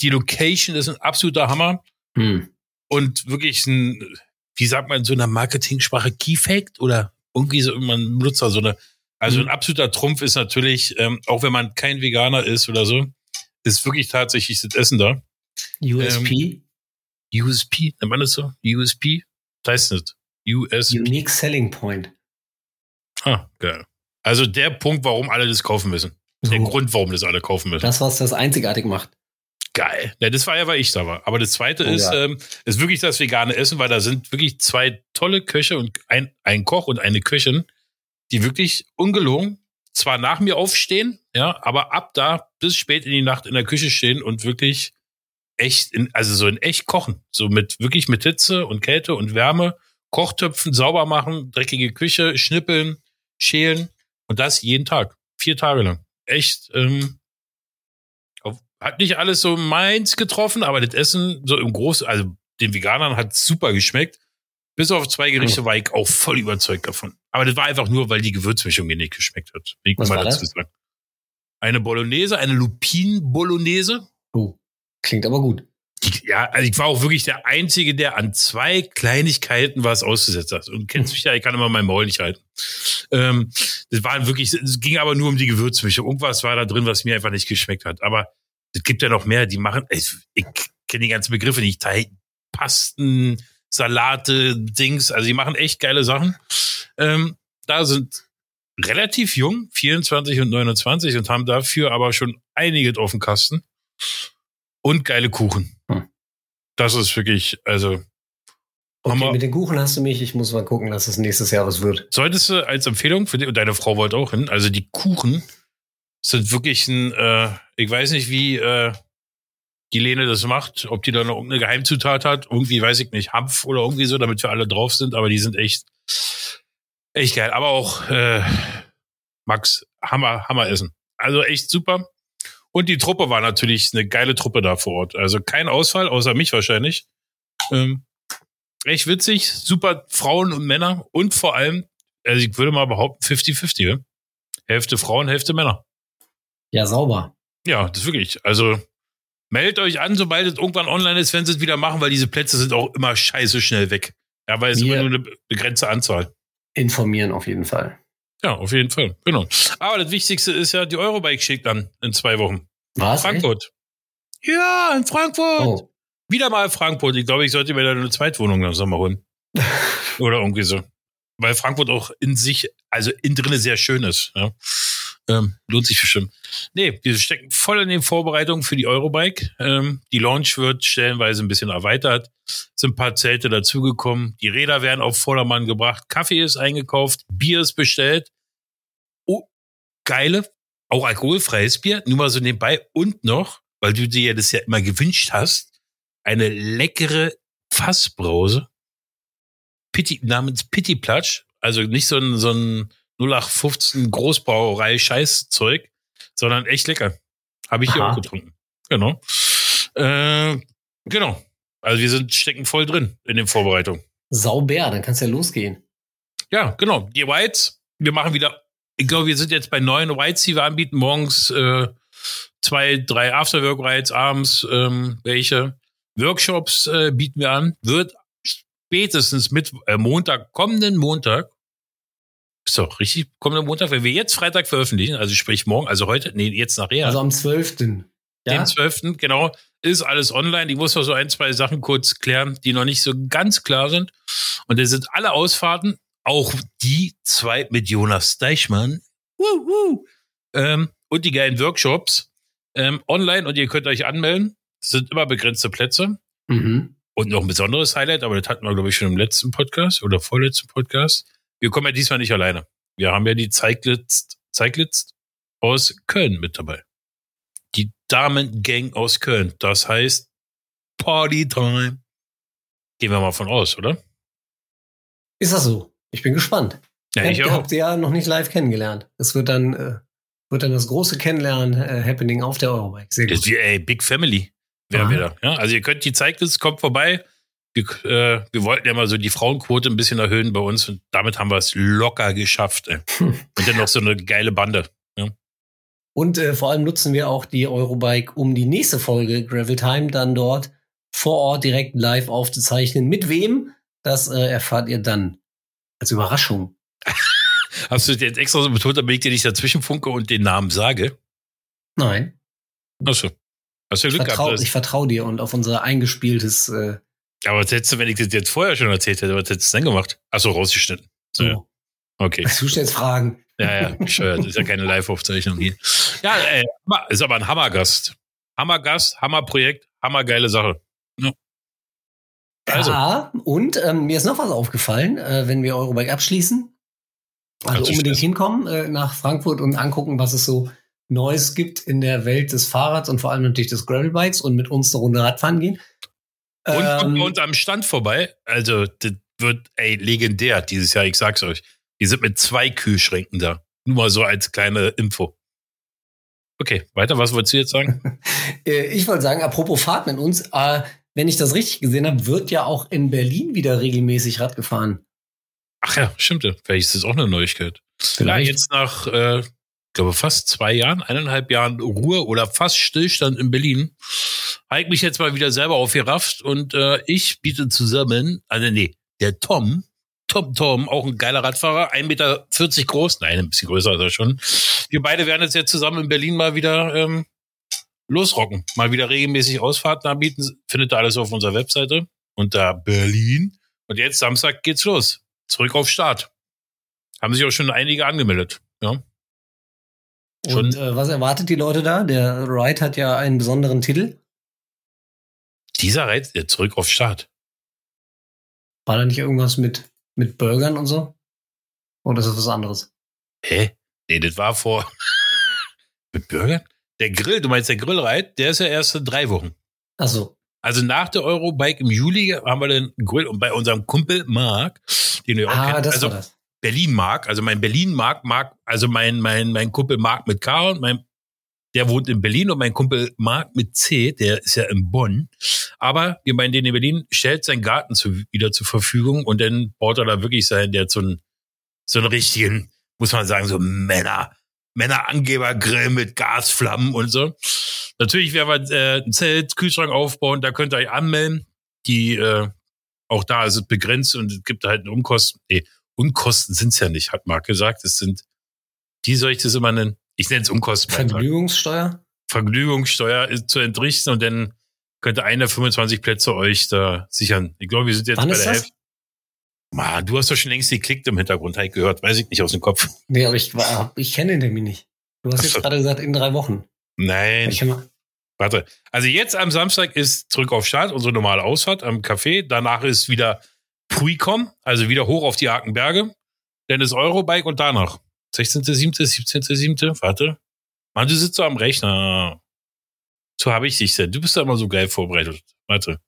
Die Location ist ein absoluter Hammer Hm. und wirklich ein, wie sagt man in so einer Marketing-Sprache, Key Fact oder irgendwie so, man benutzt da so eine, also Mhm. ein absoluter Trumpf ist natürlich, ähm, auch wenn man kein Veganer ist oder so, ist wirklich tatsächlich das Essen da. USP, USP, nennt man das so? USP? Das heißt nicht. USP. Unique Selling Point. Ah, geil. Also der Punkt, warum alle das kaufen müssen. Der So. Grund, warum das alle kaufen müssen. Das, was das einzigartig macht. Geil. Ja, das war ja, weil ich da war. Aber das zweite Oh, ist, ja. ähm, ist wirklich das vegane Essen, weil da sind wirklich zwei tolle Köche und ein, ein Koch und eine Köchin, die wirklich ungelogen zwar nach mir aufstehen, ja, aber ab da bis spät in die Nacht in der Küche stehen und wirklich echt, in, also so in echt kochen. So mit, wirklich mit Hitze und Kälte und Wärme, Kochtöpfen sauber machen, dreckige Küche, schnippeln, schälen und das jeden Tag. Vier Tage lang. Echt, ähm, hat nicht alles so meins getroffen, aber das Essen so im Großen, also den Veganern hat super geschmeckt. Bis auf zwei Gerichte war ich auch voll überzeugt davon. Aber das war einfach nur, weil die Gewürzmischung mir nicht geschmeckt hat. Ich Was war dazu das? sagen. Eine Bolognese, eine Lupin-Bolognese. Oh, klingt aber gut. Ja, also ich war auch wirklich der Einzige, der an zwei Kleinigkeiten was ausgesetzt hat. Und kennst mich ja, ich kann immer mein Maul nicht halten. Ähm, das war wirklich, es ging aber nur um die Gewürzmischung. Irgendwas war da drin, was mir einfach nicht geschmeckt hat. Aber es gibt ja noch mehr, die machen, ich, ich kenne die ganzen Begriffe nicht, Teig, Pasten, Salate, Dings, also die machen echt geile Sachen. Ähm, da sind relativ jung, 24 und 29 und haben dafür aber schon einiges auf dem Kasten. Und geile Kuchen. Hm. Das ist wirklich, also Okay, mit den Kuchen hast du mich. Ich muss mal gucken, dass es nächstes Jahr was wird. solltest du als Empfehlung für dich, und deine Frau wollte auch hin, also die Kuchen sind wirklich ein, äh, ich weiß nicht, wie äh, die Lene das macht, ob die da noch irgendeine Geheimzutat hat, irgendwie weiß ich nicht, Hanf oder irgendwie so, damit wir alle drauf sind, aber die sind echt, echt geil. Aber auch äh, Max, Hammer, Hammer essen. Also echt super. Und die Truppe war natürlich eine geile Truppe da vor Ort. Also kein Ausfall, außer mich wahrscheinlich. Ähm, echt witzig, super Frauen und Männer und vor allem, also ich würde mal behaupten, 50-50. ja? Hälfte Frauen, Hälfte Männer. Ja, sauber. Ja, das ist wirklich. Also meldet euch an, sobald es irgendwann online ist, wenn sie es wieder machen, weil diese Plätze sind auch immer scheiße schnell weg. Ja, weil es immer nur eine begrenzte Anzahl. Informieren auf jeden Fall. Ja, auf jeden Fall. Genau. Aber das Wichtigste ist ja, die Eurobike schickt dann in zwei Wochen. Was? Frankfurt. Ja, in Frankfurt. Oh. Wieder mal Frankfurt. Ich glaube, ich sollte mir da eine Zweitwohnung im Sommer holen. Oder irgendwie so. Weil Frankfurt auch in sich, also in drinne sehr schön ist. Ja. Ähm, lohnt sich bestimmt. Nee, wir stecken voll in den Vorbereitungen für die Eurobike. Ähm, die Launch wird stellenweise ein bisschen erweitert. Sind ein paar Zelte dazugekommen. Die Räder werden auf Vordermann gebracht. Kaffee ist eingekauft. Bier ist bestellt. Oh, geile, auch alkoholfreies Bier. Nur mal so nebenbei. Und noch, weil du dir das ja immer gewünscht hast, eine leckere Fassbrause Pitti, namens Pitti Platsch. Also nicht so ein, so ein 0815 Großbrauerei Scheißzeug, sondern echt lecker. Habe ich hier Aha. auch getrunken. Genau. Äh, genau. Also wir sind stecken voll drin in den Vorbereitungen. Sauber, dann kann's ja losgehen. Ja, genau. Die Whites, wir machen wieder, ich glaube, wir sind jetzt bei neun Whites, die wir anbieten. Morgens äh, zwei, drei Afterwork-Rides, abends ähm, welche. Workshops äh, bieten wir an. Wird spätestens mit äh, Montag, kommenden Montag, ist doch richtig, kommenden Montag, wenn wir jetzt Freitag veröffentlichen, also sprich morgen, also heute, nee, jetzt nachher. Also am 12. Ja? Den 12. genau. Ist alles online. Ich muss noch so ein, zwei Sachen kurz klären, die noch nicht so ganz klar sind. Und das sind alle Ausfahrten, auch die zwei mit Jonas Deichmann. Woo, woo. Ähm, und die geilen Workshops ähm, online und ihr könnt euch anmelden. Es sind immer begrenzte Plätze. Mhm. Und noch ein besonderes Highlight, aber das hatten wir, glaube ich, schon im letzten Podcast oder vorletzten Podcast. Wir kommen ja diesmal nicht alleine. Wir haben ja die Zeiglitz, Zeiglitz aus Köln mit dabei. Die Damen-Gang aus Köln. Das heißt Party-Time. Gehen wir mal von aus, oder? Ist das so? Ich bin gespannt. Ja, ich Ihr auch. habt sie ja noch nicht live kennengelernt. Es wird dann, äh, wird dann das große Kennenlernen-Happening auf der Eurobike. Sehr Das gut. ist wie, ey, Big Family wir da. Ja, also ihr könnt die Zeiglitz, kommt vorbei. Wir, äh, wir wollten ja mal so die Frauenquote ein bisschen erhöhen bei uns und damit haben wir es locker geschafft. Ey. Hm. Und dann noch so eine geile Bande. Und äh, vor allem nutzen wir auch die Eurobike, um die nächste Folge Gravel Time dann dort vor Ort direkt live aufzuzeichnen. Mit wem? Das äh, erfahrt ihr dann als Überraschung. Hast du jetzt extra so betont, damit ich dir nicht dazwischen funke und den Namen sage? Nein, Achso. Hast du ich Glück vertraue gehabt. ich vertrau dir und auf unser eingespieltes äh, Aber was hättest du, wenn ich das jetzt vorher schon erzählt hätte, was hättest du dann gemacht? Achso, rausgeschnitten. so. Ja. Okay. Du stellst Fragen. Ja, ja, bescheuert. Ist ja keine Live-Aufzeichnung hier. Ja, ey, Hammer- ist aber ein Hammergast. Hammergast, Hammerprojekt, hammergeile Sache. Also. Ja, und ähm, mir ist noch was aufgefallen, äh, wenn wir Eurobike abschließen. Also unbedingt hinkommen äh, nach Frankfurt und angucken, was es so Neues gibt in der Welt des Fahrrads und vor allem natürlich des Gravelbikes und mit uns eine Runde Radfahren gehen. Und kommt Ähm, bei uns am Stand vorbei. Also, das wird, ey, legendär dieses Jahr, ich sag's euch. Die sind mit zwei Kühlschränken da. Nur mal so als kleine Info. Okay, weiter, was wolltest du jetzt sagen? Äh, ich wollte sagen, apropos Fahrt mit uns, äh, wenn ich das richtig gesehen habe, wird ja auch in Berlin wieder regelmäßig Rad gefahren. Ach ja, stimmt. ja. Vielleicht ist das auch eine Neuigkeit. Ja, Vielleicht. jetzt nach, äh, glaube fast zwei Jahren, eineinhalb Jahren Ruhe oder fast Stillstand in Berlin, habe ich mich jetzt mal wieder selber aufgerafft und äh, ich biete zusammen, also nee, der Tom, Tom Tom, auch ein geiler Radfahrer, 1,40 Meter groß, nein, ein bisschen größer ist er schon. Wir beide werden jetzt, jetzt zusammen in Berlin mal wieder ähm, losrocken, mal wieder regelmäßig Ausfahrten anbieten. Findet ihr alles auf unserer Webseite unter Berlin. Und jetzt Samstag geht's los. Zurück auf Start. Haben sich auch schon einige angemeldet. Ja. Schon- Und äh, was erwartet die Leute da? Der Ride hat ja einen besonderen Titel. Dieser Reiz, der zurück auf Start. War da nicht irgendwas mit, mit Burgern und so? Oder ist das was anderes? Hä? Nee, das war vor. Mit Bürgern? Der Grill, du meinst der Grillreit, der ist ja erst in drei Wochen. Ach so. Also nach der Eurobike im Juli haben wir den Grill und bei unserem Kumpel Marc, den ja auch Ah, kennst, das also war das. Berlin Marc, also mein Berlin Marc, Marc, also mein, mein, mein Kumpel Marc mit K und mein, der wohnt in Berlin und mein Kumpel Marc mit C, der ist ja in Bonn. Aber wir meinen den in Berlin, stellt seinen Garten zu, wieder zur Verfügung und dann baut er da wirklich sein, der hat so einen, so einen richtigen, muss man sagen, so Männer, Männerangebergrill mit Gasflammen und so. Natürlich werden wir äh, ein Zelt, Kühlschrank aufbauen, da könnt ihr euch anmelden. Die, äh, auch da ist es begrenzt und es gibt halt eine Umkosten. Nee, Unkosten sind's ja nicht, hat Marc gesagt. Es sind, wie soll ich das immer nennen? Ich nenne es Unkostenbeitrag. Vergnügungssteuer? Vergnügungssteuer ist zu entrichten und dann könnte einer 25 Plätze euch da sichern. Ich glaube, wir sind jetzt Wann bei der das? Hälfte. Man, du hast doch schon längst geklickt im Hintergrund, habe ich gehört. Weiß ich nicht aus dem Kopf. Nee, aber ich, war- ich kenne den Termin nicht. Du hast Ach jetzt so. gerade gesagt, in drei Wochen. Nein. Ich Warte. Also jetzt am Samstag ist zurück auf Start, unsere normale Ausfahrt am Café. Danach ist wieder Puicom, also wieder hoch auf die Hakenberge. Dann ist Eurobike und danach 16.7., 17.7., warte. Mann, du sitzt so am Rechner. So habe ich dich denn. Du bist da immer so geil vorbereitet. Warte.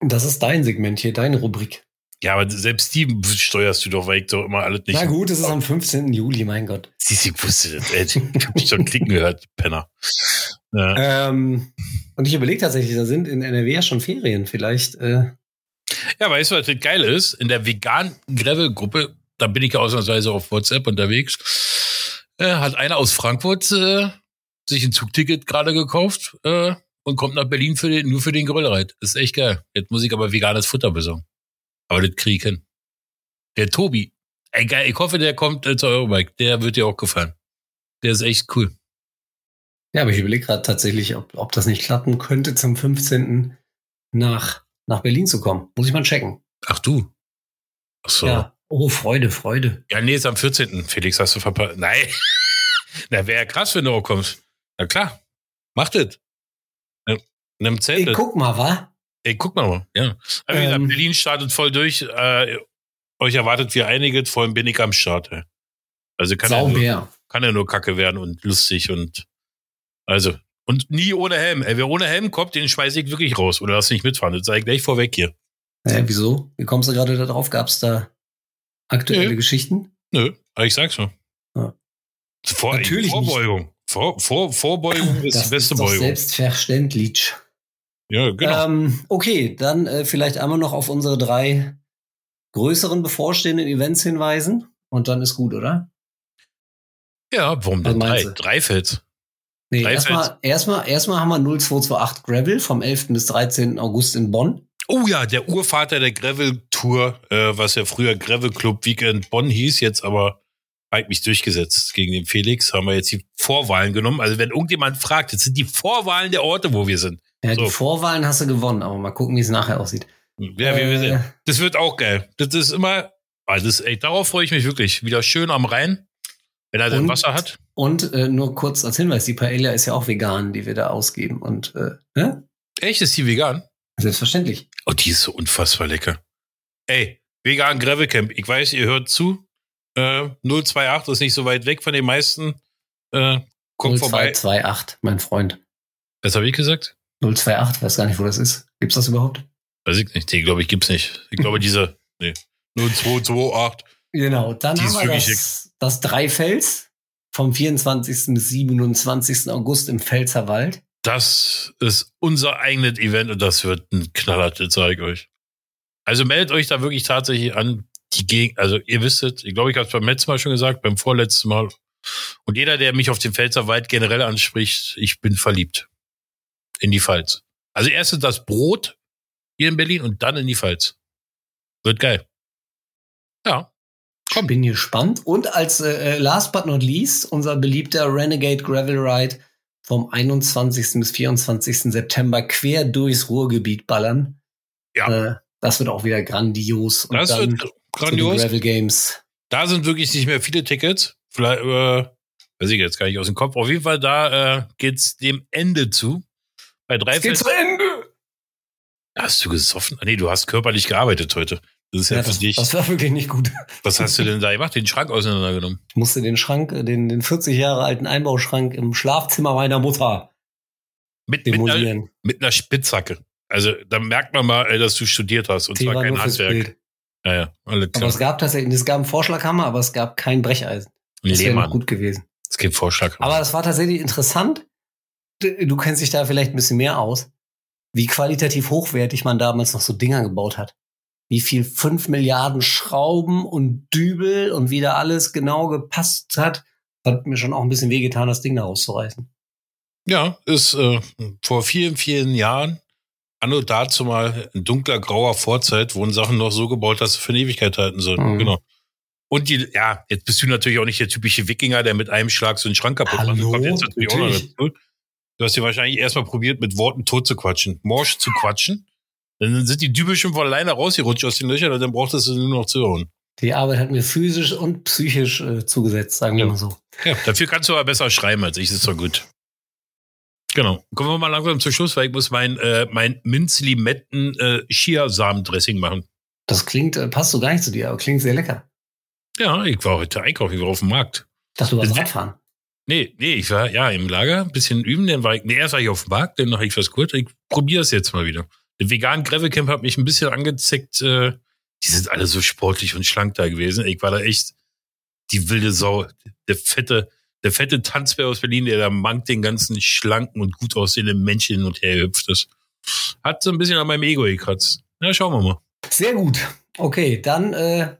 das ist dein Segment hier, deine Rubrik. Ja, aber selbst die steuerst du doch, weil ich doch immer alles nicht. Na gut, es ist am 15. Juli, mein Gott. Ich wusste das. Ey, ich hab mich schon klicken gehört, Penner. Ja. Ähm, und ich überlege tatsächlich, da sind in NRW ja schon Ferien. Vielleicht, äh, Ja, weißt du, was das Geile ist? In der veganen Gravel-Gruppe, da bin ich ja ausnahmsweise auf WhatsApp unterwegs, äh, hat einer aus Frankfurt äh, sich ein Zugticket gerade gekauft äh, und kommt nach Berlin für den, nur für den Grillreit. Ist echt geil. Jetzt muss ich aber veganes Futter besorgen. Aber das krieg ich hin. Der Tobi, ey geil, ich hoffe, der kommt äh, zur Eurobike. Der wird dir auch gefallen. Der ist echt cool. Ja, aber ich überlege gerade tatsächlich, ob, ob das nicht klappen könnte, zum 15. nach, nach Berlin zu kommen. Muss ich mal checken. Ach du. Ach so. Ja. Oh, Freude, Freude. Ja, nee, ist am 14. Felix, hast du verpasst. Nein. Na, wäre ja krass, wenn du auch kommst. Na klar. Macht es. Nimm Zelt. Ey, guck mal, wa? Ey, guck mal. Ja. Aber gesagt, Ähm. Berlin startet voll durch. Äh, euch erwartet wie einige, vor allem bin ich am Start. Ey. Also kann ja, nur, kann ja nur kacke werden und lustig und also. Und nie ohne Helm. Ey, wer ohne Helm kommt, den schmeiß ich wirklich raus. Oder lass nicht mitfahren. Das sage ich gleich vorweg hier. Hä, wieso? Wie kommst du gerade da drauf? Gab es da aktuelle Nö. Geschichten? Nö, aber ich sag's nur. Ja. Vor, Natürlich Vorbeugung. Vor, vor, Vorbeugung ist das die beste ist doch Beugung. selbstverständlich. Ja, genau. Ähm, okay, dann äh, vielleicht einmal noch auf unsere drei größeren bevorstehenden Events hinweisen und dann ist gut, oder? ja, warum denn drei? Drei Fels. Nee, erstmal, erstmal, erstmal haben wir 0228 Gravel vom 11. bis 13. August in Bonn. Oh ja, der Urvater der Gravel-Tour, äh, was ja früher Gravel Club Weekend Bonn hieß, jetzt aber mich durchgesetzt gegen den Felix, haben wir jetzt die Vorwahlen genommen. Also wenn irgendjemand fragt, jetzt sind die Vorwahlen der Orte, wo wir sind. Ja, So. die Vorwahlen hast du gewonnen, aber mal gucken, wie es nachher aussieht. Ja, wie wir Äh, sind. Das wird auch geil. Das ist immer, also das, ey, darauf freue ich mich wirklich. Wieder schön am Rhein, wenn er sein Und- Wasser hat. Und äh, nur kurz als Hinweis, die Paella ist ja auch vegan, die wir da ausgeben. Und äh, ne? Echt, ist die vegan? selbstverständlich. Oh, die ist so unfassbar lecker. Ey, vegan Gravel Camp. Ich weiß, ihr hört zu. Äh, 028 ist nicht so weit weg von den meisten. Äh, kommt vorbei. 0228, mein Freund. Was habe ich gesagt? 028, weiß gar nicht, wo das ist. Gibt's das überhaupt? Weiß ich nicht. Die glaube ich gibt's nicht. Ich glaube diese, nee. 0228. Genau, dann Die haben wir das, das Dreifels vom 24. bis 27. August im Pfälzerwald. Das ist unser eigenes Event und das wird ein Knaller, das sage ich euch. Also meldet euch da wirklich tatsächlich an. Die Gegend, also ihr wisstet, ich glaube, ich habe es beim letzten Mal schon gesagt, beim vorletzten Mal. Und jeder, der mich auf dem Pfälzerwald generell anspricht, ich bin verliebt. In die Pfalz. Also erst das Brot hier in Berlin und dann in die Pfalz. Wird geil. Ja. Ich bin gespannt. Und als äh, last but not least, unser beliebter Renegade Gravel Ride vom 21. bis 24. September quer durchs Ruhrgebiet ballern. Ja. Äh, das wird auch wieder grandios. Und Das wird grandios. Gravel Games. Da sind wirklich nicht mehr viele Tickets. Vielleicht, äh, weiß ich jetzt gar nicht aus dem Kopf. Auf jeden Fall, da äh, geht's dem Ende zu. Bei drei Es geht zu Ende. Hast du gesoffen? Nee, du hast körperlich gearbeitet heute. Das ist ja, Ja, für das, dich. das war wirklich nicht gut. Was hast du denn da gemacht? Den Schrank auseinandergenommen. Ich musste den Schrank, den, den 40 Jahre alten Einbauschrank im Schlafzimmer meiner Mutter Mit, mit, einer, demolieren. mit einer Spitzhacke. Also da merkt man mal, äh, dass du studiert hast. Und Die zwar war kein Handwerk. Ja, ja, Aber klar. es gab tatsächlich, es gab einen Vorschlaghammer, aber es gab kein Brecheisen. Das wäre Lehmann. gut gewesen. Es gibt Vorschlag. Aber es war tatsächlich interessant. Du kennst dich da vielleicht ein bisschen mehr aus, wie qualitativ hochwertig man damals noch so Dinger gebaut hat. Wie viel fünf Milliarden Schrauben und Dübel und wie da alles genau gepasst hat. Hat mir schon auch ein bisschen wehgetan, das Ding da rauszureißen. Ja, ist äh, vor vielen, vielen Jahren, anno dazu mal in dunkler, grauer Vorzeit, wurden Sachen noch so gebaut, dass sie für eine Ewigkeit halten sollen. Mhm. Genau. Und die, ja, jetzt bist du natürlich auch nicht der typische Wikinger, der mit einem Schlag so einen Schrank kaputt macht. Hallo, kommt jetzt natürlich auch noch natürlich. dazu. Du hast dir wahrscheinlich erstmal probiert, mit Worten tot zu quatschen, morsch zu quatschen. Dann sind die Dübel schon von alleine rausgerutscht aus den Löchern und dann brauchtest du nur noch zu hören. Die Arbeit hat mir physisch und psychisch äh, zugesetzt, sagen wir Ja. mal so. Ja, dafür kannst du aber besser schreiben als ich, das ist doch gut. Genau. Kommen wir mal langsam zum Schluss, weil ich muss mein, äh, mein Minzlimetten äh, Chiasamen-Dressing machen. Das klingt, äh, passt so gar nicht zu dir, aber klingt sehr lecker. Ja, ich war heute einkaufen, ich war auf dem Markt. Dachte, du warst Das- Radfahren. Nee, nee, ich war ja im Lager, ein bisschen üben, dann war ich, nee, erst war ich auf dem Markt, dann noch ich was kurz, ich probiere es jetzt mal wieder. Der vegan Gravel Camp hat mich ein bisschen angezeckt, äh, die sind alle so sportlich und schlank da gewesen. Ich war da echt die wilde Sau, der fette, der fette Tanzbär aus Berlin, der da mangt den ganzen schlanken und gut aussehenden Menschen hin und her gehüpft ist. Hat so ein bisschen an meinem Ego gekratzt. Na, schauen wir mal. Sehr gut. Okay, dann äh,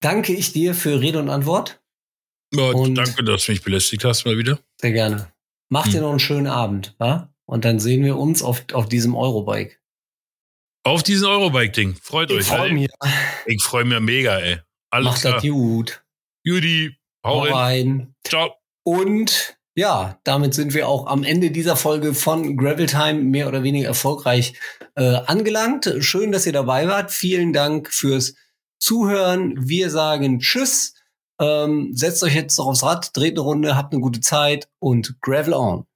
danke ich dir für Rede und Antwort. Ja, Und- danke, dass du mich belästigt hast mal wieder. Sehr gerne. Mach Hm. dir noch einen schönen Abend, wa? Und dann sehen wir uns auf, auf diesem Eurobike. Auf diesen Eurobike-Ding. Freut euch. freu mich. Ich freue mich mega, ey. Alles Macht klar. das gut. Judy, hau Hau rein. rein. Ciao. Und ja, damit sind wir auch am Ende dieser Folge von Gravel Time mehr oder weniger erfolgreich äh, angelangt. Schön, dass ihr dabei wart. Vielen Dank fürs Zuhören. Wir sagen Tschüss. Ähm, setzt euch jetzt noch aufs Rad, dreht eine Runde, habt eine gute Zeit und Gravel on.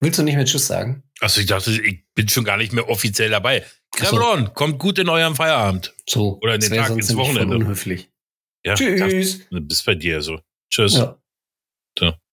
Willst du nicht mehr Tschüss sagen? Also ich dachte, ich bin schon gar nicht mehr offiziell dabei. Gravel so. kommt gut in eurem Feierabend. So. Oder in den Tag, ins Wochenende. Unhöflich. Ja, Tschüss. Das ist bei dir so. Tschüss. Ja. So.